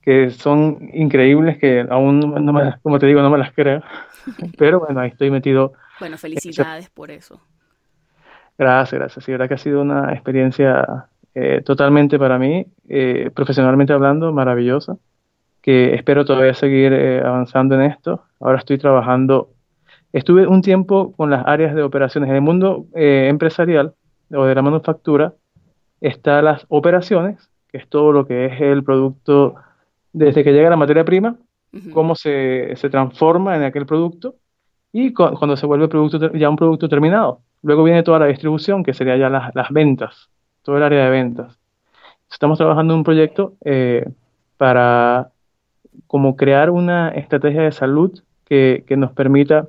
que son increíbles, que aún, no me, como te digo, no me las creo. Pero bueno, ahí estoy metido. Bueno, felicidades por eso. Gracias, gracias. Sí, verdad que ha sido una experiencia eh, totalmente para mí, eh, profesionalmente hablando, maravillosa, que espero todavía seguir eh, avanzando en esto. Ahora estoy trabajando Estuve un tiempo con las áreas de operaciones. En el mundo eh, empresarial o de la manufactura están las operaciones, que es todo lo que es el producto desde que llega la materia prima, uh -huh. cómo se, se, transforma en aquel producto y cu cuando se vuelve producto, ya un producto terminado. Luego viene toda la distribución, que sería ya las, las ventas, todo el área de ventas. Estamos trabajando en un proyecto eh, para como crear una estrategia de salud que, que nos permita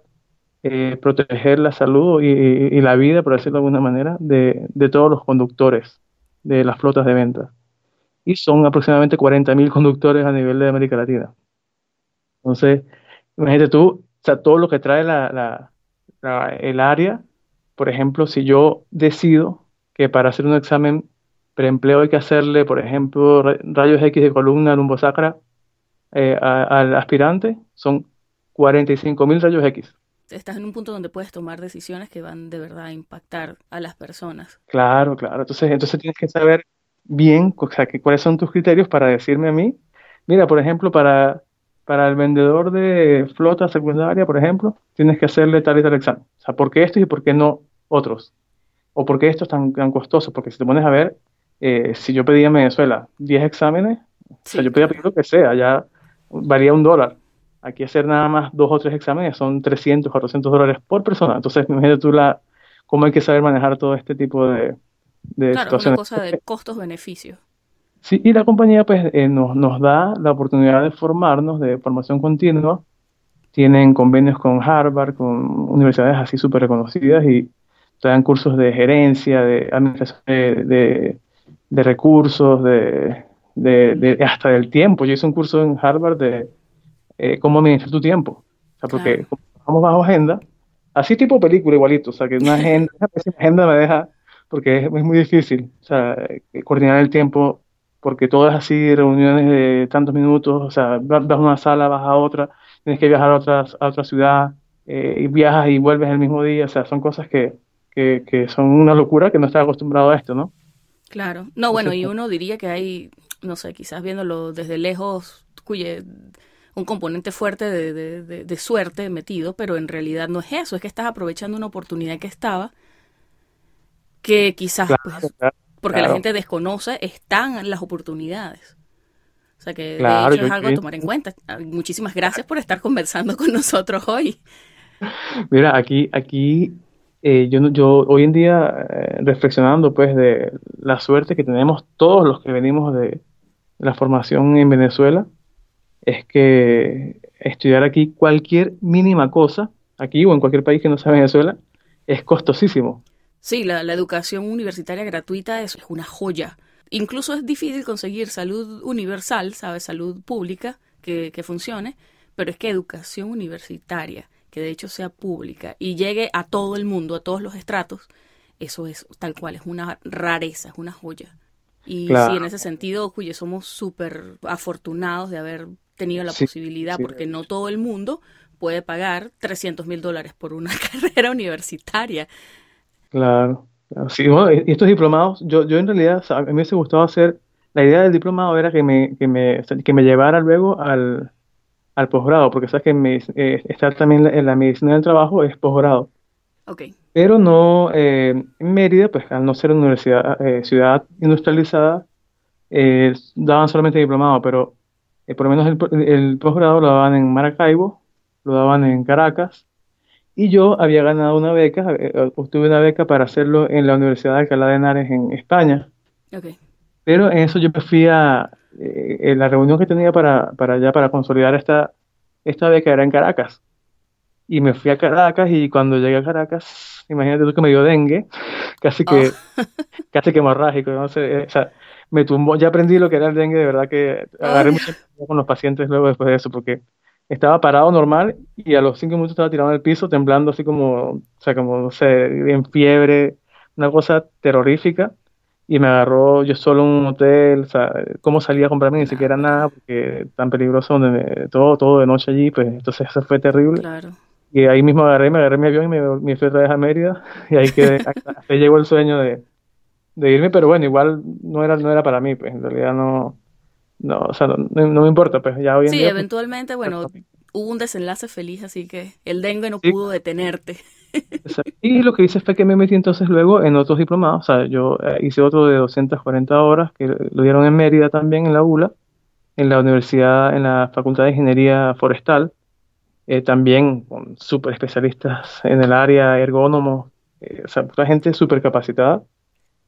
eh, proteger la salud y, la vida, por decirlo de alguna manera, de, todos los conductores de las flotas de ventas. Y son aproximadamente 40.000 conductores a nivel de América Latina. Entonces, imagínate tú, o sea, todo lo que trae la, la, la, el área, por ejemplo, si yo decido que para hacer un examen preempleo hay que hacerle, por ejemplo, rayos X de columna lumbosacra eh, al aspirante, son 45.000 rayos X estás en un punto donde puedes tomar decisiones que van de verdad a impactar a las personas. Claro, claro. Entonces, entonces tienes que saber bien o sea, que, cuáles son tus criterios para decirme a mí, mira, por ejemplo, para, para el vendedor de flota secundaria, por ejemplo, tienes que hacerle tal y tal examen. O sea, ¿por qué estos y por qué no otros? ¿O por qué estos tan, tan costosos? Porque si te pones a ver, eh, si yo pedía en Venezuela 10 exámenes, sí, o sea, yo pedía pedir lo que sea, ya valía un dólar aquí hacer nada más dos o tres exámenes son 300, 400 dólares por persona. Entonces, imagínate tú la, cómo hay que saber manejar todo este tipo de, de claro, situaciones. una cosa de costos-beneficios. Sí, y la compañía pues eh, nos, nos da la oportunidad de formarnos, de formación continua. Tienen convenios con Harvard, con universidades así súper reconocidas y te dan cursos de gerencia, de administración de, de, de recursos, de, de, hasta del tiempo. Yo hice un curso en Harvard de eh, cómo administrar tu tiempo. O sea, porque claro. vamos bajo agenda, así tipo película igualito, o sea, que una agenda, una agenda me deja, porque es, es, muy difícil, o sea, eh, coordinar el tiempo, porque todo es así, reuniones de tantos minutos, o sea, vas a una sala, vas a otra, tienes que viajar a otra, a otra ciudad, eh, y viajas y vuelves el mismo día, o sea, son cosas que, que, que son una locura que no estás acostumbrado a esto, ¿no? Claro, no, bueno, y uno diría que hay, no sé, quizás viéndolo desde lejos, cuye un componente fuerte de, de, de, de, suerte metido, pero en realidad no es eso, es que estás aprovechando una oportunidad que estaba, que quizás, claro, pues, claro, porque claro. la gente desconoce, están las oportunidades. O sea que de hecho es algo a tomar en cuenta. Muchísimas gracias por estar conversando con nosotros hoy. Mira, aquí, aquí eh, yo, yo hoy en día, eh, reflexionando pues de la suerte que tenemos todos los que venimos de la formación en Venezuela, es que estudiar aquí cualquier mínima cosa, aquí o en cualquier país que no sea Venezuela, es costosísimo. Sí, la, educación universitaria gratuita es una joya. Incluso es difícil conseguir salud universal, ¿sabes? Salud pública que, que funcione, pero es que educación universitaria que de hecho sea pública y llegue a todo el mundo, a todos los estratos, eso es tal cual, es una rareza, es una joya. Y sí, en ese sentido, cuyo somos súper afortunados de haber tenido la posibilidad, porque no todo el mundo puede pagar 300 mil dólares por una carrera universitaria. Claro, sí, y estos diplomados, yo, yo en realidad, a mí me hubiese gustado hacer, la idea del diplomado era que me, que me, que me llevara luego al, al posgrado, porque sabes que eh, estar también en la medicina del trabajo es posgrado. Okay. Pero no, eh, en Mérida, pues al no ser una universidad, eh, ciudad industrializada, daban solamente diplomado, pero por lo menos el, posgrado lo daban en Maracaibo, lo daban en Caracas, y yo había ganado una beca, obtuve una beca para hacerlo en la Universidad de Alcalá de Henares en España. Okay. Pero en eso yo me fui a, eh, en la reunión que tenía para, para ya para consolidar esta, esta beca era en Caracas. Y me fui a Caracas y cuando llegué a Caracas, imagínate tú que me dio dengue, casi que, oh. casi que hemorrágico, no sé, o sea, me tumbó, ya aprendí lo que era el dengue, de verdad que agarré mucho con los pacientes luego después de eso, porque estaba parado normal y a los cinco minutos estaba tirado en el piso, temblando así como, o sea, como, no sé, en fiebre, una cosa terrorífica. Y me agarró yo solo en un hotel, o sea, cómo salía a comprarme ni siquiera nada, porque tan peligroso donde todo, todo de noche allí, pues entonces eso fue terrible. Claro. Y ahí mismo agarré, me agarré mi avión y me, me fui otra vez a Mérida, y ahí quedé, hasta llegó el sueño de, de, irme, pero bueno, igual no era, no era para mí, pues en realidad no, no, o sea, no, no me importa, pues ya hoy en sí, día... Sí, pues, eventualmente, bueno, hubo un desenlace feliz, así que el dengue no pudo detenerte. Y lo que hice fue que me metí entonces luego en otros diplomados, o sea, yo eh, hice otro de 240 horas que lo dieron en Mérida también, en la ULA, en la universidad, en la Facultad de Ingeniería Forestal, eh, también con súper especialistas en el área, ergónomos, eh, o sea, toda gente súper capacitada.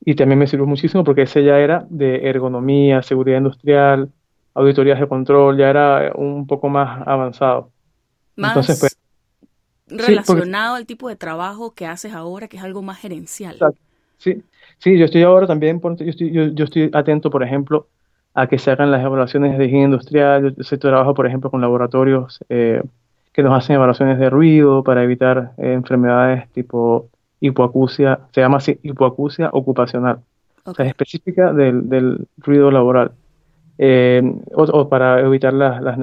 Y también me sirvió muchísimo porque ese ya era de ergonomía, seguridad industrial, auditorías de control, ya era un poco más avanzado. Más, Entonces, pues, relacionado al tipo de trabajo que haces ahora, que es algo más gerencial. Sí, sí, yo estoy ahora también, yo estoy, yo, estoy atento, por ejemplo, a que se hagan las evaluaciones de higiene industrial. Yo, yo trabajo, por ejemplo, con laboratorios eh, que nos hacen evaluaciones de ruido para evitar eh, enfermedades tipo hipoacusia, se llama así hipoacusia ocupacional, o sea, es específica del, del ruido laboral. Eh, o, para evitar las, las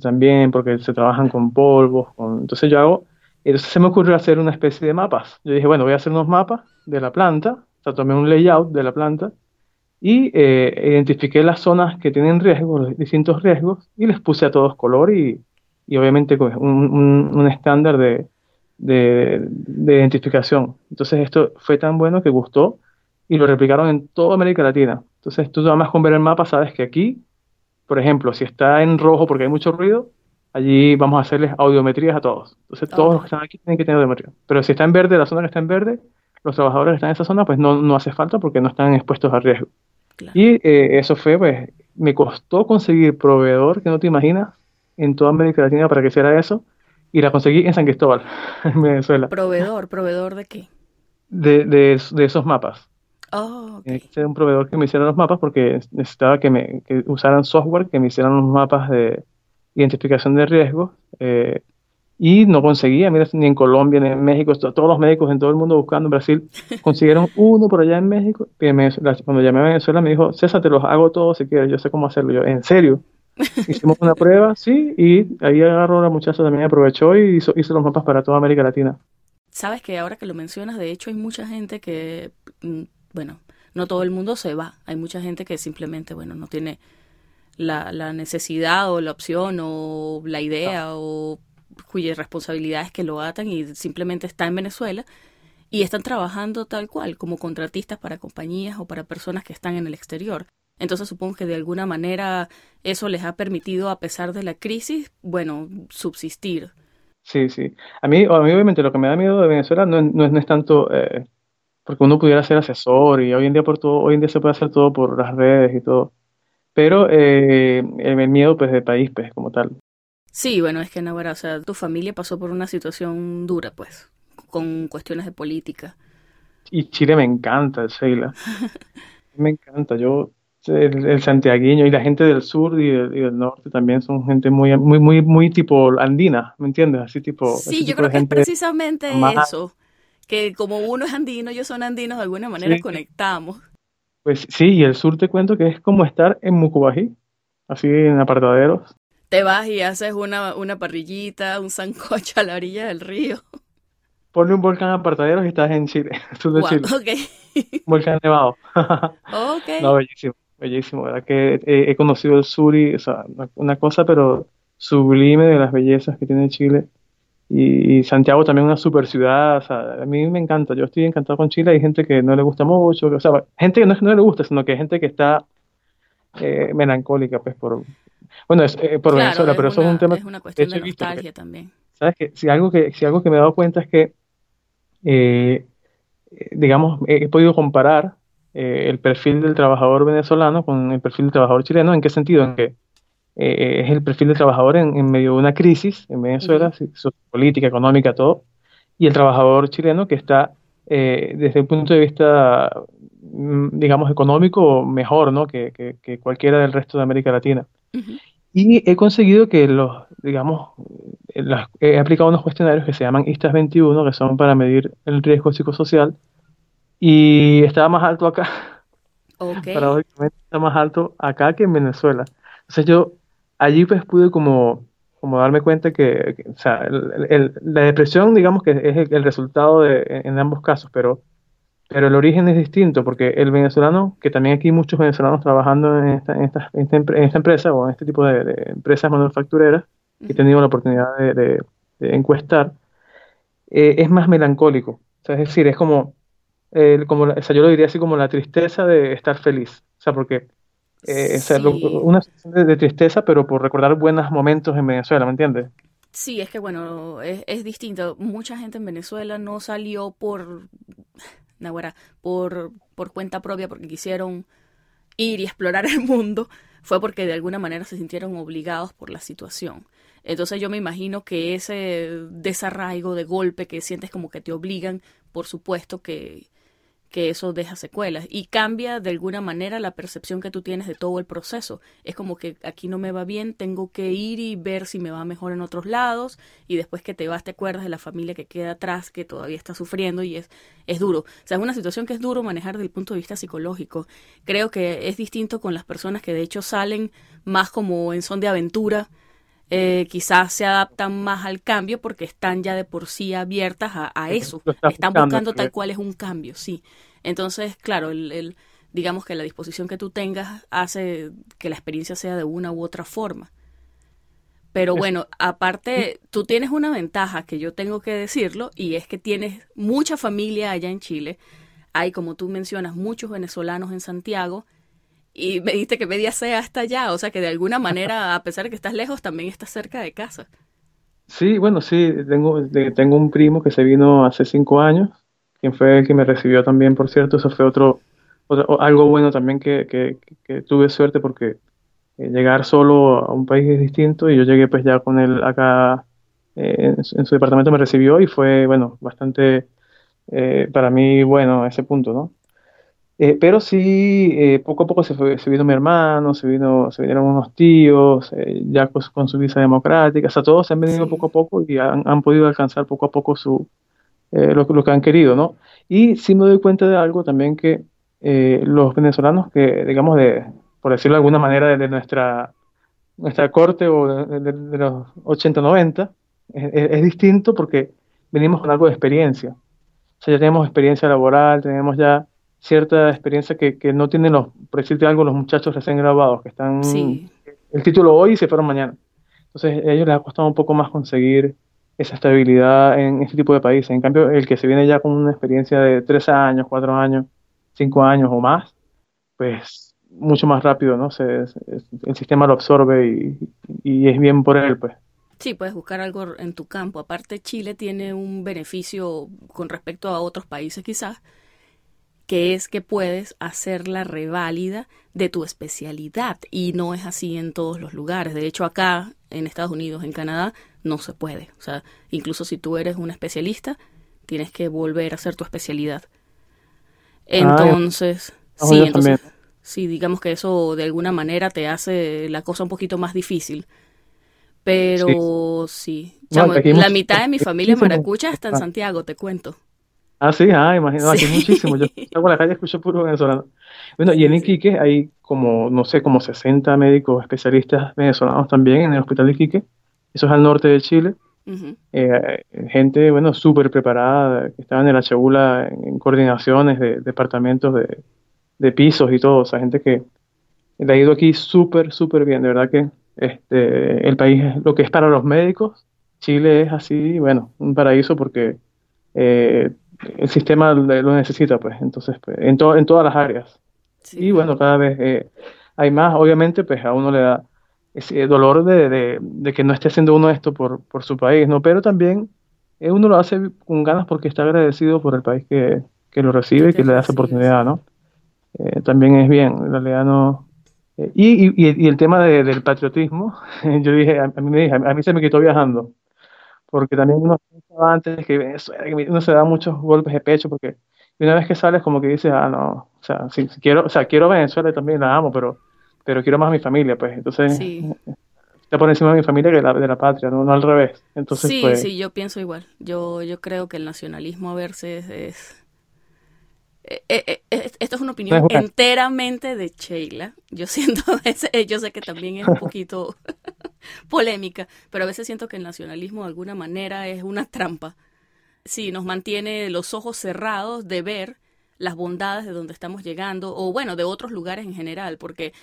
también, porque se trabajan con polvos. Con... Entonces yo hago entonces se me ocurrió hacer una especie de mapas. Yo dije, bueno, voy a hacer unos mapas de la planta, o sea, tomé un layout de la planta y eh, identifiqué las zonas que tienen riesgos, los distintos riesgos, y les puse a todos color y, y obviamente pues, un, un, estándar de, de, de, identificación. Entonces esto fue tan bueno que gustó y lo replicaron en toda América Latina. Entonces tú nada más con ver el mapa sabes que aquí, por ejemplo, si está en rojo porque hay mucho ruido, allí vamos a hacerles audiometrías a todos. Entonces, todos los que están aquí tienen que tener audiometría. Pero si está en verde, la zona que está en verde, los trabajadores que están en esa zona, pues no, no hace falta porque no están expuestos a riesgo. Y eh, eso fue, pues, me costó conseguir proveedor que no te imaginas en toda América Latina para que hiciera eso. Y la conseguí en San Cristóbal, en Venezuela. ¿Proveedor? ¿Proveedor de qué? De, de, de esos mapas. Oh, okay. un proveedor que me hiciera los mapas porque necesitaba que, me, que usaran software que me hicieran los mapas de, identificación de riesgos eh, y no conseguía, mira, ni en Colombia, ni en México, todos los médicos en todo el mundo buscando en Brasil, consiguieron uno por allá en México, y cuando llamé a Venezuela me dijo, César, te los hago todos si quieres, yo sé cómo hacerlo, yo, ¿en serio? Hicimos una prueba, sí, y ahí agarró la muchacha también, aprovechó y hizo, hizo los mapas para toda América Latina. Sabes que ahora que lo mencionas, de hecho hay mucha gente que, mm, bueno, no todo el mundo se va, hay mucha gente que simplemente, bueno, no tiene la, la necesidad o la opción o la idea o cuyas responsabilidades que lo atan y simplemente está en Venezuela y están trabajando tal cual como contratistas para compañías o para personas que están en el exterior. Entonces supongo que de alguna manera eso les ha permitido, a pesar de la crisis, bueno, subsistir. Sí, sí. A mí, a mí obviamente lo que me da miedo de Venezuela no es, no es, no es tanto eh, porque uno pudiera ser asesor y hoy en día por todo, hoy en día se puede hacer todo por las redes y todo. Pero eh, el, miedo pues del país pues como tal. Sí, bueno, es que no, o sea, tu familia pasó por una situación dura, pues, con cuestiones de política. Y Chile me encanta, Sheila. me encanta. Yo, el, el santiagueño y la gente del sur y del, y del norte también son gente muy, muy, muy, muy tipo andina, ¿me entiendes? Así tipo. Sí, yo tipo creo que es precisamente más, eso, que como uno es andino, ellos son andinos, de alguna manera sí, conectamos. pues sí, y el sur te cuento que es como estar en Mucubají, así en apartaderos. Te vas y haces una, una parrillita, un sancocho a la orilla del río. Ponle un volcán apartaderos y estás en Chile, sur de Wow, Chile. Un volcán nevado. No, Ok. bellísimo, bellísimo, ¿verdad? Que he, he conocido el sur y, o sea, una, una cosa, pero sublime de las bellezas que tiene Chile. Y, y Santiago también una super ciudad, o sea, a mí me encanta, yo estoy encantado con Chile, hay gente que no le gusta mucho, o sea, gente que no no le gusta, sino que hay gente que está eh, melancólica, pues, por, bueno, es, eh, por Claro, Venezuela, es pero eso es un una, tema es una de cuestión hecho de nostalgia también. ¿sabes? Que si algo que, si algo que me he dado cuenta es que, eh, digamos, he, he podido comparar eh, el perfil del trabajador venezolano con el perfil del trabajador chileno. ¿En qué sentido? En que eh, es el perfil del trabajador en, en medio de una crisis en Venezuela, sí, política, económica, todo, y el trabajador chileno que está eh, desde el punto de vista, mm, digamos, económico mejor, ¿no? que, que, que cualquiera del resto de América Latina. Y he conseguido que los, digamos, eh, las- he aplicado unos cuestionarios que se llaman ISTAS 21, que son para medir el riesgo psicosocial, y estaba más alto acá, Ok. paradójicamente está más alto acá que en Venezuela. Entonces yo allí pues pude como, como darme cuenta que, que, o sea, el- el- la depresión digamos que es el, el resultado de, en ambos casos, pero, pero el origen es distinto, porque el venezolano, que también aquí hay muchos venezolanos trabajando en esta, en esta, en esta, empresa o en este tipo de, de empresas manufactureras, que he tenido la oportunidad de, de- de encuestar, eh, es más melancólico. O sea, es decir, es como, eh, como la- o sea, yo lo diría así como la tristeza de estar feliz. O sea, porque eh, o sea, lo- Sí. una sensación de, de tristeza, pero por recordar buenos momentos en Venezuela, ¿me entiendes? Sí, es que bueno, es, es distinto. Mucha gente en Venezuela no salió por, naguará, por, por cuenta propia porque quisieron ir y explorar el mundo, fue porque de alguna manera se sintieron obligados por la situación. Entonces yo me imagino que ese desarraigo de golpe que sientes como que te obligan, por supuesto que, que eso deja secuelas y cambia de alguna manera la percepción que tú tienes de todo el proceso. Es como que aquí no me va bien, tengo que ir y ver si me va mejor en otros lados y después que te vas te acuerdas de la familia que queda atrás que todavía está sufriendo y es, es duro. O sea, es una situación que es duro manejar desde el punto de vista psicológico. Creo que es distinto con las personas que de hecho salen más como en son de aventura. Eh, quizás se adaptan más al cambio porque están ya de por sí abiertas a, a eso. Están buscando, buscando tal cual es un cambio, sí. Entonces, claro, el, el- digamos que la disposición que tú tengas hace que la experiencia sea de una u otra forma. Pero bueno, aparte, tú tienes una ventaja que yo tengo que decirlo y es que tienes mucha familia allá en Chile. Hay, como tú mencionas, muchos venezolanos en Santiago y me dijiste que media sea hasta allá, o sea que de alguna manera, a pesar de que estás lejos, también estás cerca de casa. Sí, bueno, sí, tengo, tengo un primo que se vino hace cinco años, quien fue el que me recibió también, por cierto, eso fue otro, otro- algo bueno también que, que- que tuve suerte porque eh, llegar solo a un país es distinto y yo llegué pues ya con él acá eh, en, su en su departamento me recibió y fue, bueno, bastante eh, para mí bueno ese punto, ¿no? Eh, pero sí, eh, poco a poco se fue, se vino mi hermano, se vino, se vinieron unos tíos, eh, ya con, con su visa democrática, o sea, todos se han venido Sí. poco a poco y han, han podido alcanzar poco a poco su, lo, lo que han querido, ¿no? Y sí me doy cuenta de algo también que los venezolanos que, digamos, de, por decirlo de alguna manera, de, de nuestra, nuestra corte o de, de- de los 80, 90, es, es- es distinto porque venimos con algo de experiencia. O sea, ya tenemos experiencia laboral, tenemos ya cierta experiencia que, que no tienen los, por decirte algo, los muchachos recién graduados, que están Sí, el título hoy y se fueron mañana. Entonces, a ellos les ha costado un poco más conseguir esa estabilidad en este tipo de países. En cambio, el que se viene ya con una experiencia de tres años, cuatro años, cinco años o más, pues mucho más rápido, ¿no? Se, se- el sistema lo absorbe y, y es bien por él, pues. Sí, puedes buscar algo en tu campo. Aparte, Chile tiene un beneficio con respecto a otros países quizás, que es que puedes hacer la reválida de tu especialidad y no es así en todos los lugares. De hecho, acá en Estados Unidos, en Canadá, no se puede. O sea, incluso si tú eres un especialista, tienes que volver a hacer tu especialidad. Entonces, sí, entonces, sí, digamos que eso de alguna manera te hace la cosa un poquito más difícil. Pero sí, la mitad de mi familia maracucha está en Santiago, te cuento. Ah, sí, ah, imagino, aquí muchísimo. Yo salgo a la calle y escucho puro venezolano. Bueno, y en Iquique hay como, no sé, como 60 médicos especialistas venezolanos también en el hospital de Iquique. Eso es al norte de Chile. Eh, gente, bueno, súper preparada, que estaban en la chebula en, coordinaciones de departamentos de, de, pisos y todo. O sea, gente que le ha ido aquí súper, súper bien. De verdad que este, el país, lo que es para los médicos, Chile es así, bueno, un paraíso porque eh, el sistema lo necesita, pues, entonces, pues, en, en todas las áreas. Y bueno, cada vez eh, hay más, obviamente, pues a uno le da ese dolor de, de, que no esté haciendo uno esto por, por su país, ¿no? Pero también eh, uno lo hace con ganas porque está agradecido por el país que, que lo recibe y que le da esa oportunidad, ¿no? Eh, también es bien, en realidad no... y, y, y, el tema del patriotismo, yo dije, a, mí me dije, a mí se me quitó viajando porque también uno antes que uno se da muchos golpes de pecho porque una vez que sales como que dices, ah, no, o sea, si, quiero, o sea, quiero Venezuela y también la amo, pero, pero quiero más a mi familia, pues, entonces está por encima de mi familia que de la, de la patria, ¿no? no al revés. Entonces, sí, pues, sí, yo pienso igual. Yo, yo creo que el nacionalismo a veces es eh, eh, eh, esto es una opinión enteramente de Sheila. Yo siento, yo sé que también es un poquito polémica, pero a veces siento que el nacionalismo de alguna manera es una trampa. Sí, nos mantiene los ojos cerrados de ver las bondades de donde estamos llegando, o bueno, de otros lugares en general, porque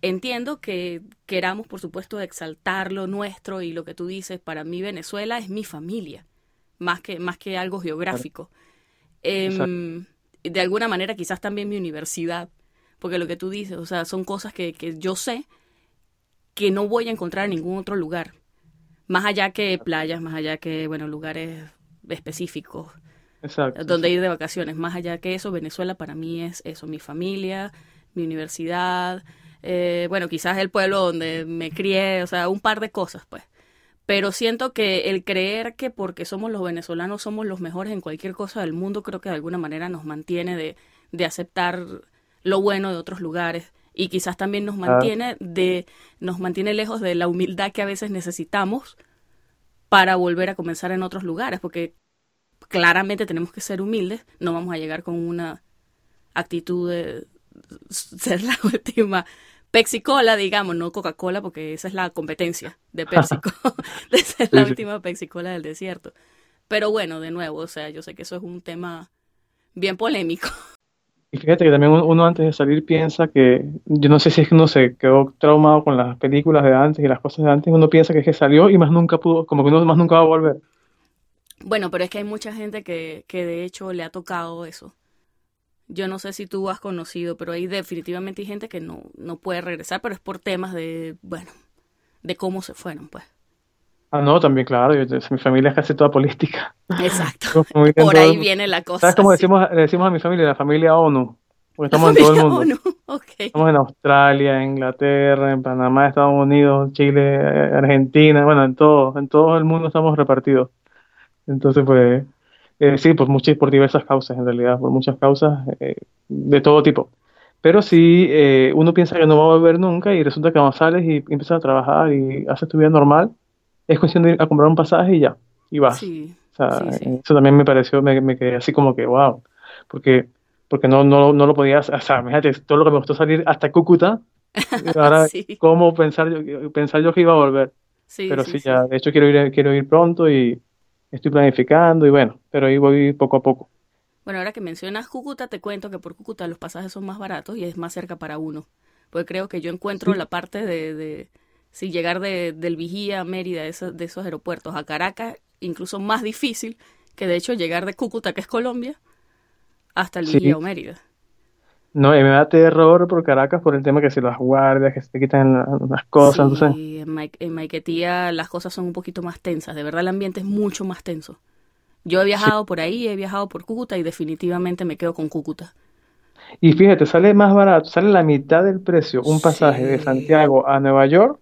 entiendo que queramos, por supuesto, exaltar lo nuestro y lo que tú dices, para mí Venezuela es mi familia, más que, más que algo geográfico. Eh, de alguna manera quizás también mi universidad, porque lo que tú dices, o sea, son cosas que, que yo sé que no voy a encontrar en ningún otro lugar, más allá que playas, más allá que, bueno, lugares específicos. Exacto, donde ir de vacaciones, más allá que eso, Venezuela para mí es eso, mi familia, mi universidad, eh, bueno, quizás el pueblo donde me crié, o sea, un par de cosas, pues. Pero siento que el creer que porque somos los venezolanos somos los mejores en cualquier cosa del mundo, creo que de alguna manera nos mantiene de, de aceptar lo bueno de otros lugares y quizás también nos mantiene de nos mantiene lejos de la humildad que a veces necesitamos para volver a comenzar en otros lugares, porque claramente tenemos que ser humildes, no vamos a llegar con una actitud de ser la última Pepsi Cola, digamos, no Coca-Cola, porque esa es la competencia de Pepsi de ser la última Pepsi Cola del desierto. Pero bueno, de nuevo, o sea, yo sé que eso es un tema bien polémico. Fíjate que también uno antes de salir piensa que, yo no sé si es que uno se quedó traumado con las películas de antes y las cosas de antes, uno piensa que es que salió y más nunca pudo, como que uno más nunca va a volver. Bueno, pero es que hay mucha gente que, que de hecho le ha tocado eso. Yo no sé si tú has conocido, pero hay definitivamente gente que no, no puede regresar, pero es por temas de, bueno, de cómo se fueron, pues. Ah, no, también, claro. mi familia es casi toda política. Exacto. Por ahí viene la cosa. ¿Sabes cómo decimos, le decimos a mi familia? La familia ONU. Porque estamos en todo el mundo. Estamos en Australia, en Inglaterra, en Panamá, Estados Unidos, Chile, Argentina. Bueno, en todo, en todo el mundo estamos repartidos. Entonces, pues, eh, sí, por, muchas, por diversas causas, en realidad, por muchas causas eh, de todo tipo. Pero si eh, uno piensa que no va a volver nunca y resulta que sales y empiezas a trabajar y haces tu vida normal, es cuestión de ir a comprar un pasaje y ya, y vas. Eso también me pareció, me, me, quedé así como que, wow, porque, porque no, no, no lo podías, o sea, fíjate, todo lo que me costó salir hasta Cúcuta, ahora, ¿cómo pensar yo, pensar yo que iba a volver? Pero sí, ya, de hecho quiero ir, quiero ir pronto y estoy planificando y bueno, pero ahí voy poco a poco. Bueno, ahora que mencionas Cúcuta, te cuento que por Cúcuta los pasajes son más baratos y es más cerca para uno. Porque creo que yo encuentro la parte de, de si llegar de, del Vigía a Mérida, de esos, de esos aeropuertos, a Caracas, incluso más difícil que de hecho llegar de Cúcuta, que es Colombia, hasta el Vigía o Mérida. No, y me da terror por Caracas por el tema que si las guardias, que se te quitan la- las cosas, Sí, entonces, en, en Maiquetía las cosas son un poquito más tensas, de verdad el ambiente es mucho más tenso. Yo he viajado por ahí, he viajado por Cúcuta y definitivamente me quedo con Cúcuta. y fíjate, sale más barato, sale la mitad del precio un pasaje de. Santiago a Nueva York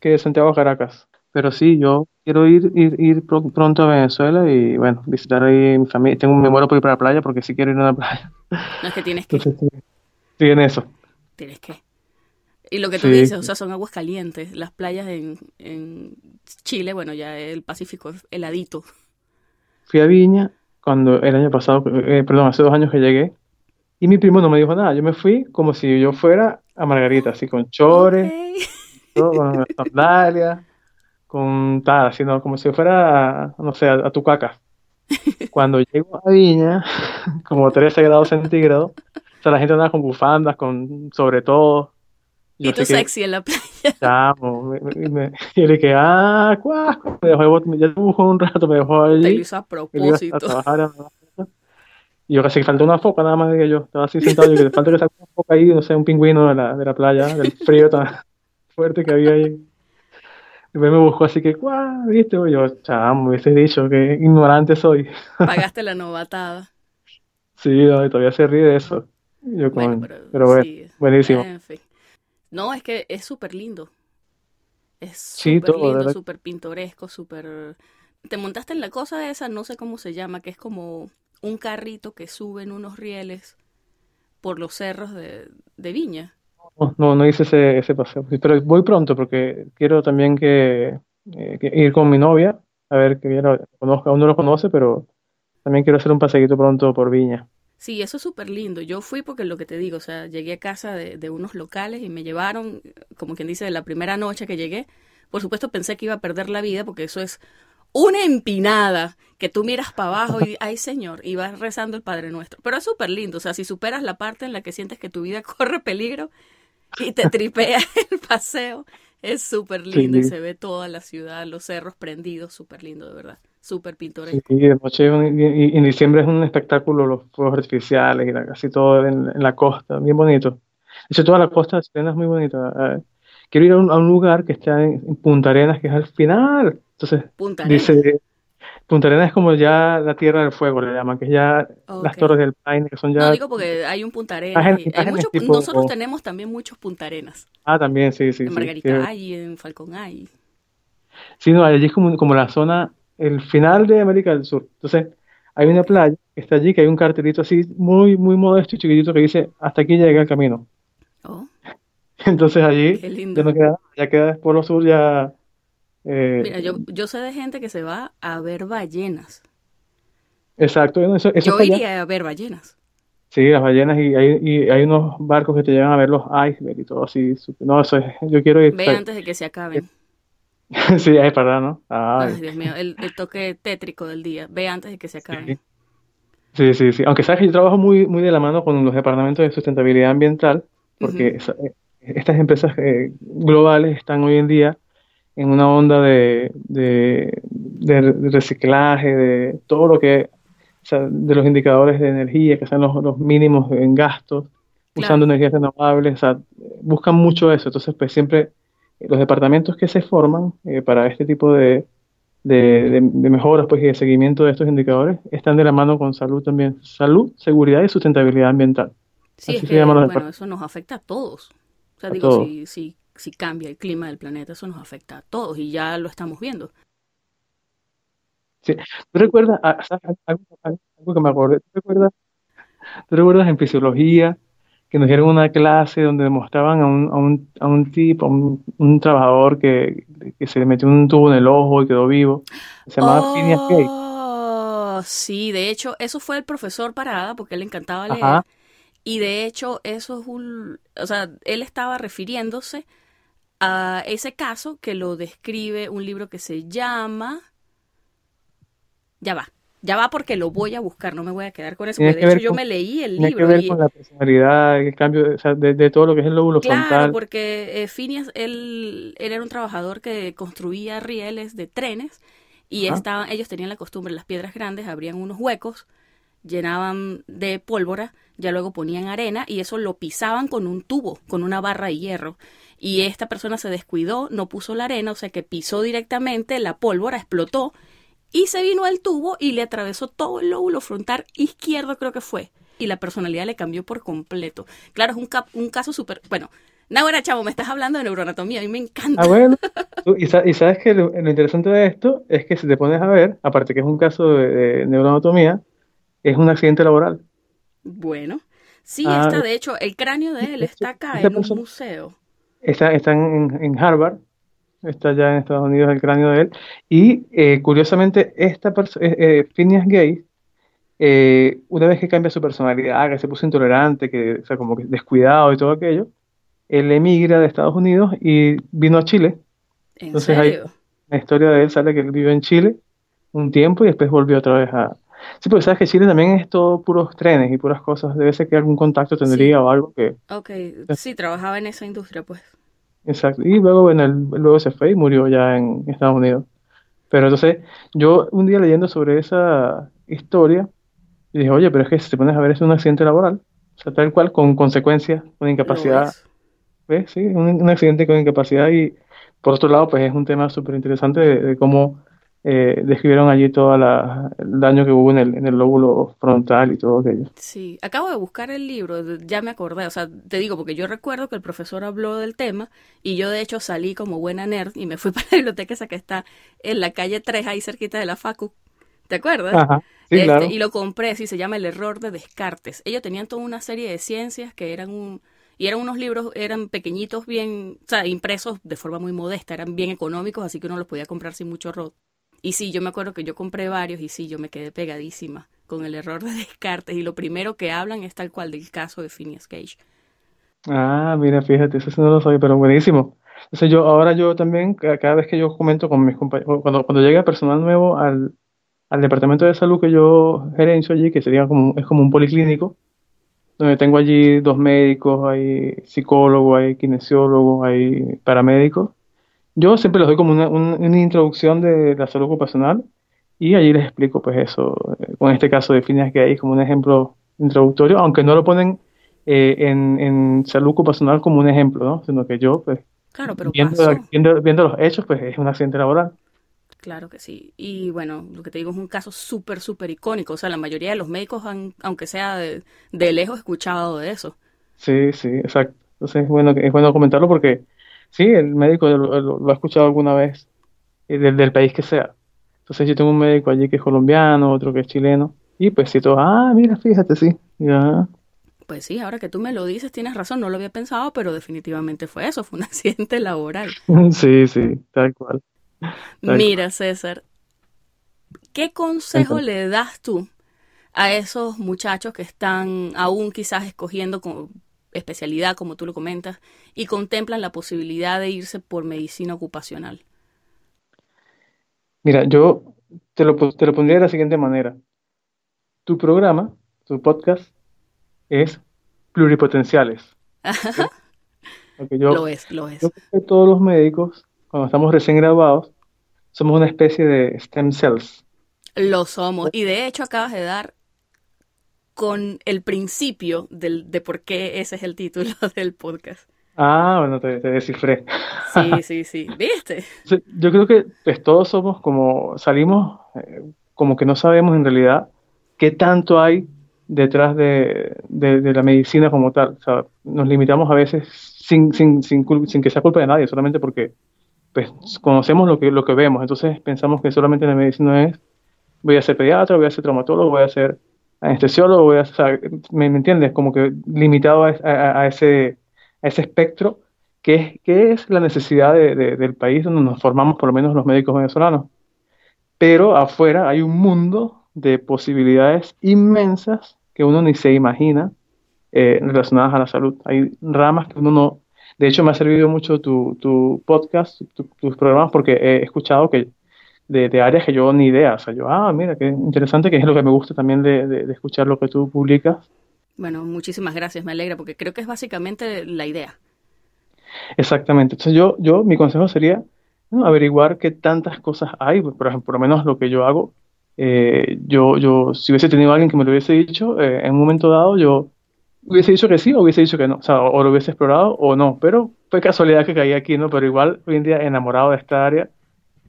que de Santiago Caracas. Pero sí, yo quiero ir, ir, ir pro- pronto a Venezuela y bueno, visitar ahí mi familia. Tengo, me muero por ir para la playa porque sí quiero ir a la playa. No es que tienes que, Entonces, sí, en eso. tienes que. Y lo que tú Sí. dices, o sea, son aguas calientes. Las playas en, en Chile, bueno, ya el Pacífico es heladito. Fui a Viña cuando el año pasado, eh, perdón, hace dos años que llegué y mi primo no me dijo nada. Yo me fui como si yo fuera a Margarita, así con chores. todo, con sandalias, con tal, así, ¿no? Como si fuera, no sé, a, a Tucacas. Cuando llego a Viña, como 13 grados centígrados, o sea, la gente andaba con bufandas, con sobre todo. Y tú que, sexy en la playa. chamo, me- me- y le dije, ah, cuá, me dejó, ya dibujó un rato, me dejó Te lo allí. hizo a propósito. Y yo casi que faltó una foca, nada más dije yo. Estaba así sentado, yo que falta que saque una foca ahí, no sé, un pingüino de la, de la playa, del frío tan fuerte que había ahí. Después me buscó así que, ¡guau! ¿Viste? Yo, chamo, me hubieses dicho que ignorante soy. Pagaste la novatada. Sí, no, todavía se ríe de eso. Yo, Bueno, pero, pero bueno, sí. buenísimo. En fin. No, es que es súper lindo. Es Sí, súper de lindo, súper pintoresco, súper... Te montaste en la cosa esa, no sé cómo se llama, que es como un carrito que sube en unos rieles por los cerros de, de Viña. No, no, hice ese, ese paseo. Pero voy pronto porque quiero también que, eh, ir con mi novia, a ver que ella lo conozca, aún no lo conoce, pero también quiero hacer un paseíto pronto por Viña. Sí, eso es súper lindo. Yo fui porque lo que te digo, o sea, llegué a casa de, de unos locales y me llevaron, como quien dice, de la primera noche que llegué. Por supuesto pensé que iba a perder la vida porque eso es una empinada que tú miras para abajo y, ay señor, y vas rezando el Padre Nuestro. Pero es súper lindo, o sea, si superas la parte en la que sientes que tu vida corre peligro y te tripea el paseo, es súper lindo y Sí. se ve toda la ciudad, los cerros prendidos, súper lindo, de verdad. Súper Sí, pintoresco. y de noche y, y en diciembre es un espectáculo, los fuegos artificiales y la- casi todo en, en la costa, bien bonito. De hecho, toda la costa de es muy bonita. Eh, quiero ir a un, a un lugar que está en, en Punta Arenas, que es al final. Entonces, Punta Arenas. dice, Punta Arenas es como ya la Tierra del Fuego, le llaman, que es ya las. Torres del Paine, que son No ya... digo porque hay un Punta Arenas. Hay tipo- nosotros tenemos también muchos Punta Arenas. Ah, también, sí, sí, En sí. Margarita que- hay, en Falcón hay. Sí, no, allí es como, como la zona, el final de América del Sur. Entonces, hay una playa que está allí, que hay un cartelito así muy, muy modesto y chiquitito que dice, hasta aquí llega el camino. Oh, Entonces allí qué ya lindo. no queda ya queda Polo Sur ya... eh, Mira, yo, yo sé de gente que se va a ver ballenas. exacto, eso, eso Yo allá. iría a ver ballenas. Sí, las ballenas y hay, y hay unos barcos que te llevan a ver los icebergs y todo así. No, eso es, yo quiero ir. Ve antes de que se acaben. Sí, es para, ¿no? Ay, Ay, Dios mío, el, el toque tétrico del día. Ve antes de que se acaben. Sí, sí, sí. Aunque sabes que yo trabajo muy, muy de la mano con los departamentos de sustentabilidad ambiental, porque eh, estas empresas eh, globales están hoy en día en una onda de, de, de reciclaje, de todo lo que, o sea, de los indicadores de energía, que sean los, los mínimos en gastos, Claro. usando energías renovables, o sea, buscan mucho eso. Entonces, pues siempre los departamentos que se forman eh, para este tipo de, de, de- de mejoras pues, y de seguimiento de estos indicadores están de la mano con salud también. Salud, seguridad y sustentabilidad ambiental. Sí, Así es que, bueno, eso nos afecta a todos. O sea, A digo, todos. si, si, si cambia el clima del planeta, eso nos afecta a todos y ya lo estamos viendo. Sí. ¿Tú recuerdas, ah, sabes, algo, algo- que me acordé, ¿tú recuerdas, tú recuerdas en fisiología que nos dieron una clase donde demostraban a un, a un, a un tipo, a un, un trabajador que, que se le metió un tubo en el ojo y quedó vivo? Se llamaba Phineas. Oh, sí, de hecho, eso fue el profesor Parada, porque él le encantaba leer. Ajá. Y de hecho, eso es un, o sea, él estaba refiriéndose a ese caso que lo describe un libro que se llama, ya va, ya va porque lo voy a buscar, no me voy a quedar con eso, porque que de hecho yo me leí el Tiene que libro ver y con la personalidad, el cambio de, o sea, de, de todo lo que es el lóbulo claro, frontal. porque eh, Phineas, él, él era un trabajador que construía rieles de trenes y Ajá. estaban, ellos tenían la costumbre, las piedras grandes abrían unos huecos llenaban de pólvora, ya luego ponían arena y eso lo pisaban con un tubo, con una barra de hierro. Y esta persona se descuidó, no puso la arena, o sea que pisó directamente, la pólvora explotó y se vino al tubo y le atravesó todo el lóbulo frontal izquierdo, creo que fue. Y la personalidad le cambió por completo. Claro, es un, un caso súper. Bueno, Nahuara Chavo, me estás hablando de neuroanatomía, a mí me encanta. Ah, bueno. Y, sabes que lo, interesante de esto es que si te pones a ver, aparte que es un caso de, neuroanatomía, es un accidente laboral. Bueno, sí, ah, está, de hecho, el cráneo de él está acá en un museo. Está, está en, en Harvard, está ya en Estados Unidos el cráneo de él. Y eh, curiosamente, esta eh, eh, Phineas Gay, una vez que cambia su personalidad, que se puso intolerante, que, o sea, como que descuidado y todo aquello, él emigra de Estados Unidos y vino a Chile. ¿En Entonces serio? la historia de él sale que él vivió en Chile un tiempo y después volvió otra vez a... Sí, porque sabes que Chile también es todo puros trenes y puras cosas. Debe ser que algún contacto tendría o algo que... Ok, sí, trabajaba en esa industria, pues. Exacto. Y luego, bueno, él, luego se fue y murió ya en Estados Unidos. Pero entonces, yo un día leyendo sobre esa historia, dije, oye, pero es que si te pones a ver, es un accidente laboral. O sea, tal cual, con consecuencias, con incapacidad. ¿Ves? Sí, un, accidente con incapacidad. Y por otro lado, pues es un tema súper interesante de cómo eh, describieron allí todo el daño que hubo en el, en el lóbulo frontal y todo aquello. Sí, acabo de buscar el libro, ya me acordé, o sea, te digo, porque yo recuerdo que el profesor habló del tema y yo de hecho salí como buena nerd y me fui para la biblioteca esa que está en la calle 3, ahí cerquita de la Facu. ¿Te acuerdas? Ajá, sí, este, Y lo compré, así se llama El error de Descartes. Ellos tenían toda una serie de ciencias que eran un... Y eran unos libros, eran pequeñitos, bien, o sea, impresos de forma muy modesta, eran bien económicos, así que uno los podía comprar sin mucho roto. Y sí, yo me acuerdo que yo compré varios y sí, yo me quedé pegadísima con el error de Descartes y lo primero que hablan es tal cual del caso de Phineas Cage. Ah, mira, fíjate, eso no lo sabía, pero buenísimo. Entonces yo, ahora yo también, cada vez que yo comento con mis compañeros, cuando, cuando llega personal nuevo al, al departamento de salud que yo gerencio allí, que sería como, es como un policlínico, donde tengo allí dos médicos, hay psicólogos, hay kinesiólogos, hay paramédicos, yo siempre les doy como una, una, introducción de la salud ocupacional y allí les explico pues eso, eh, con este caso de Phineas Gay como un ejemplo introductorio, aunque no lo ponen eh, en, en, salud ocupacional como un ejemplo, ¿no? sino que yo pues claro, pero viendo, viendo, viendo, los hechos pues es un accidente laboral. Claro que sí. Y bueno, lo que te digo es un caso súper, súper icónico. O sea, la mayoría de los médicos han, aunque sea de, de lejos, escuchado de eso. Sí, sí, exacto. Entonces es bueno, es bueno comentarlo porque Sí, el médico lo, ha escuchado alguna vez, eh, del, del, país que sea. Entonces yo tengo un médico allí que es colombiano, otro que es chileno, y pues si todo, ah, mira, fíjate, sí. Ya. Pues sí, ahora que tú me lo dices, tienes razón, no lo había pensado, pero definitivamente fue eso, fue un accidente laboral. sí, sí, tal cual. Mira, César, ¿qué consejo le das tú a esos muchachos que están aún quizás escogiendo especialidad, como tú lo comentas, y contemplan la posibilidad de irse por medicina ocupacional? Mira, yo te lo, te lo pondría de la siguiente manera. Tu programa, tu podcast, es pluripotenciales. lo es, lo es. todos los médicos, cuando estamos recién graduados, somos una especie de stem cells. Lo somos. Y de hecho acabas de dar con el principio del, de por qué ese es el título del podcast. Ah, bueno, te, descifré. Sí, sí, sí. ¿Viste? Yo creo que pues, todos somos como, salimos eh, como que no sabemos en realidad qué tanto hay detrás de, la medicina como tal. O sea, nos limitamos a veces sin, sin, sin, sin, que sea culpa de nadie, solamente porque pues, conocemos lo que, lo que vemos. Entonces pensamos que solamente la medicina es, voy a ser pediatra, voy a ser traumatólogo, voy a ser anestesiólogo, a ser, ¿me, entiendes? Como que limitado a, ese, a ese espectro que es, que es la necesidad de, del país donde nos formamos, por lo menos los médicos venezolanos. Pero afuera hay un mundo de posibilidades inmensas que uno ni se imagina eh, relacionadas a la salud. Hay ramas que uno no... De hecho, me ha servido mucho tu, tu podcast, tus programas, porque he escuchado que de, áreas que yo ni idea. O sea, yo, ah, mira, qué interesante, que es lo que me gusta también de, de, escuchar lo que tú publicas. Bueno, muchísimas gracias, me alegra, porque creo que es básicamente la idea. Exactamente. Entonces yo, yo mi consejo sería averiguar qué tantas cosas hay, por ejemplo, por lo menos lo que yo hago, Eh, yo, yo, si hubiese tenido alguien que me lo hubiese dicho, eh, en un momento dado yo hubiese dicho que sí o hubiese dicho que no, o sea, o lo hubiese explorado o no, pero fue casualidad que caí aquí, ¿no? Pero igual hoy en día enamorado de esta área,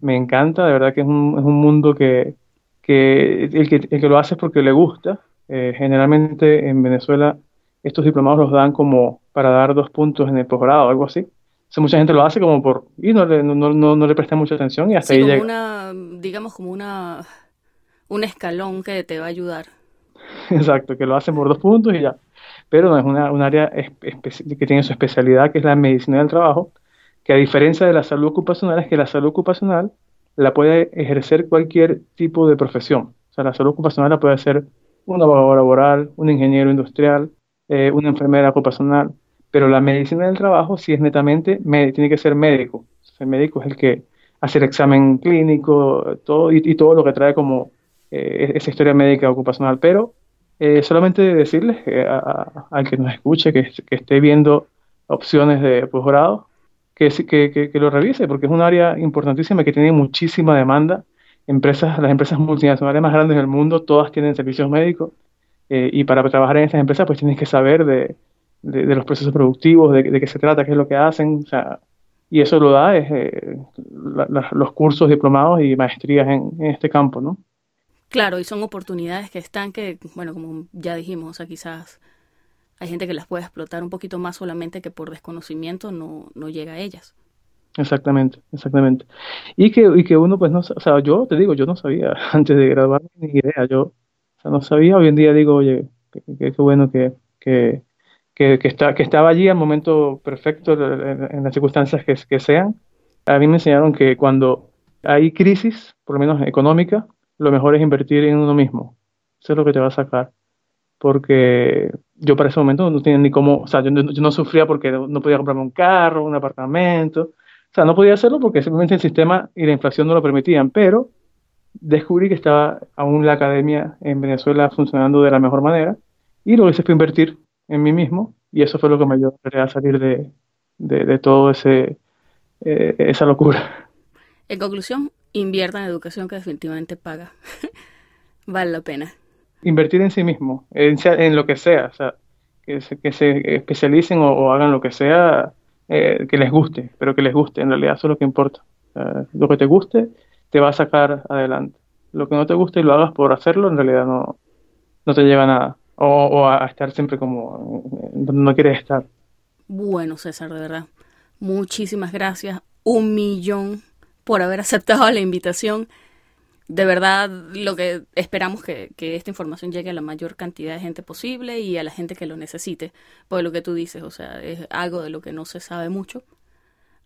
me encanta, de verdad que es un, es un mundo que, que, el que el que lo hace es porque le gusta. Eh, generalmente en Venezuela estos diplomados los dan como para dar dos puntos en el posgrado o algo así mucha gente lo hace como por... y no le, no, no, no le presta mucha atención y hasta ahí llega. Una, digamos como una, un escalón que te va a ayudar. Exacto, que lo hacen por dos puntos y ya. Pero no es una, un área que tiene su especialidad, que es la medicina del trabajo, que a diferencia de la salud ocupacional, es que la salud ocupacional la puede ejercer cualquier tipo de profesión. O sea, la salud ocupacional la puede hacer un abogado laboral, un ingeniero industrial, eh, una enfermera ocupacional, pero la medicina del trabajo sí es netamente, tiene que ser médico. El médico es el que hace el examen clínico todo, y, todo lo que trae como eh, esa historia médica ocupacional. Pero eh, solamente decirles al que nos escuche, que, esté viendo opciones de posgrado, que, que, que, lo revise, porque es un área importantísima que tiene muchísima demanda. Empresas, las empresas multinacionales más grandes del mundo, todas tienen servicios médicos. Eh, y para trabajar en estas empresas, pues tienes que saber de, de, los procesos productivos, de, qué se trata, qué es lo que hacen, o sea, y eso lo da es, eh, los cursos diplomados y maestrías en, este campo, ¿no? Claro, y son oportunidades que están que, bueno, como ya dijimos, o sea, quizás hay gente que las puede explotar un poquito más solamente que por desconocimiento no, no llega a ellas. Exactamente, exactamente. Y que, y que uno, pues, no, o sea, yo te digo, yo no sabía antes de graduarme ni idea, yo o sea, no sabía, hoy en día digo, oye, qué bueno que, que, que, está, que estaba allí al momento perfecto, en, las circunstancias que, que, sean. A mí me enseñaron que cuando hay crisis, por lo menos económica, lo mejor es invertir en uno mismo. Eso es lo que te va a sacar. Porque yo para ese momento no tenía ni cómo, o sea, yo, no sufría porque no podía comprarme un carro, un apartamento. O sea, no podía hacerlo porque simplemente el sistema y la inflación no lo permitían, pero descubrí que estaba aún la academia en Venezuela funcionando de la mejor manera y lo que hice fue invertir en mí mismo y eso fue lo que me ayudó a salir de, de, todo ese eh, esa locura. En conclusión, invierta en educación que definitivamente paga. vale la pena. Invertir en sí mismo, en, lo que sea, o sea, que se, que se especialicen o, hagan lo que sea eh, que les guste, pero que les guste, en realidad eso es lo que importa. lo que te guste te va a sacar adelante. Lo que no te guste y lo hagas por hacerlo, en realidad no, no te lleva a nada o, a estar siempre como donde no quieres estar. Bueno, César, de verdad, muchísimas gracias. Un millón por haber aceptado la invitación. De verdad, lo que esperamos que, esta información llegue a la mayor cantidad de gente posible y a la gente que lo necesite. Por lo que tú dices, o sea, es algo de lo que no se sabe mucho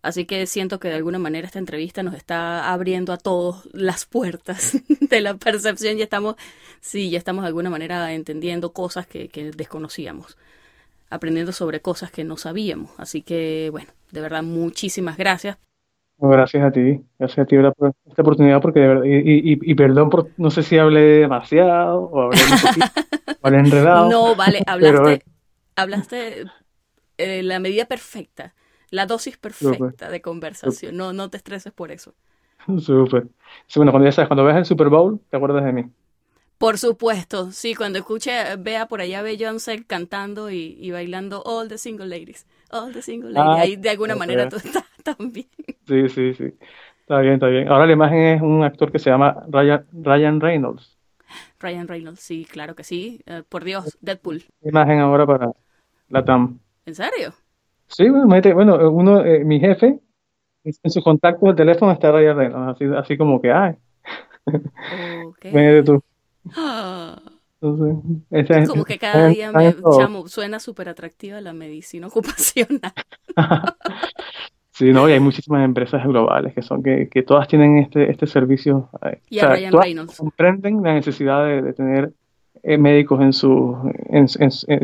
Así que siento que de alguna manera esta entrevista nos está abriendo a todos las puertas de la percepción. Ya estamos, sí, ya estamos de alguna manera entendiendo cosas que, desconocíamos, aprendiendo sobre cosas que no sabíamos. Así que, bueno, de verdad, muchísimas gracias. Gracias a ti, gracias a ti por esta oportunidad, porque de verdad, y, perdón por, no sé si hablé demasiado o hablé un poquito, hablé enredado. No, vale, hablaste, hablaste eh, la medida perfecta la dosis perfecta de conversación. No, no te estreses por eso. Súper. bueno, cuando ya sabes, cuando veas el Super Bowl, te acuerdas de mí. Por supuesto, sí, cuando escuche, vea por allá a Beyoncé cantando y, bailando All the Single Ladies, All the Single Ladies, ah, ahí de alguna manera tú estás también. Sí, sí, sí, está bien, está bien. Ahora la imagen es un actor que se llama Ryan, Ryan Reynolds. Ryan Reynolds, sí, claro que sí, eh, por Dios, Deadpool. Imagen ahora para la TAM. ¿En serio? Sí, bueno, uno, eh, mi jefe, en su contacto del teléfono está Ryan Reynolds, así, así como que, ay, okay. tú. Entonces, como que cada día me suena súper atractiva la medicina ocupacional. sí, no, y hay muchísimas empresas globales que son que, que todas tienen este, este servicio. Eh, y a Ryan Reynolds. comprenden la necesidad de, de tener eh, médicos en su, en,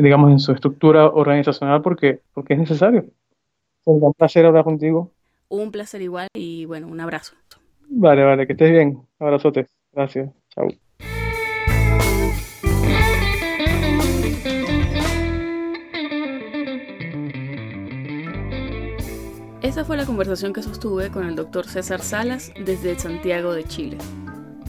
digamos, en su estructura organizacional porque, porque es necesario. un placer hablar contigo. Un placer igual y bueno, un abrazo. Vale, vale, que estés bien. Abrazote. Gracias. Chao. Esa fue la conversación que sostuve con el doctor César Salas desde Santiago de Chile.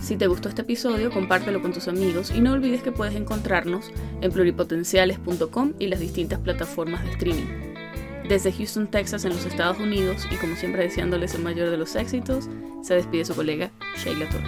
Si te gustó este episodio, compártelo con tus amigos y no olvides que puedes encontrarnos en pluripotenciales.com y las distintas plataformas de streaming. Desde Houston, Texas, en los Estados Unidos, y como siempre deseándoles el mayor de los éxitos, se despide su colega Sheila Toro.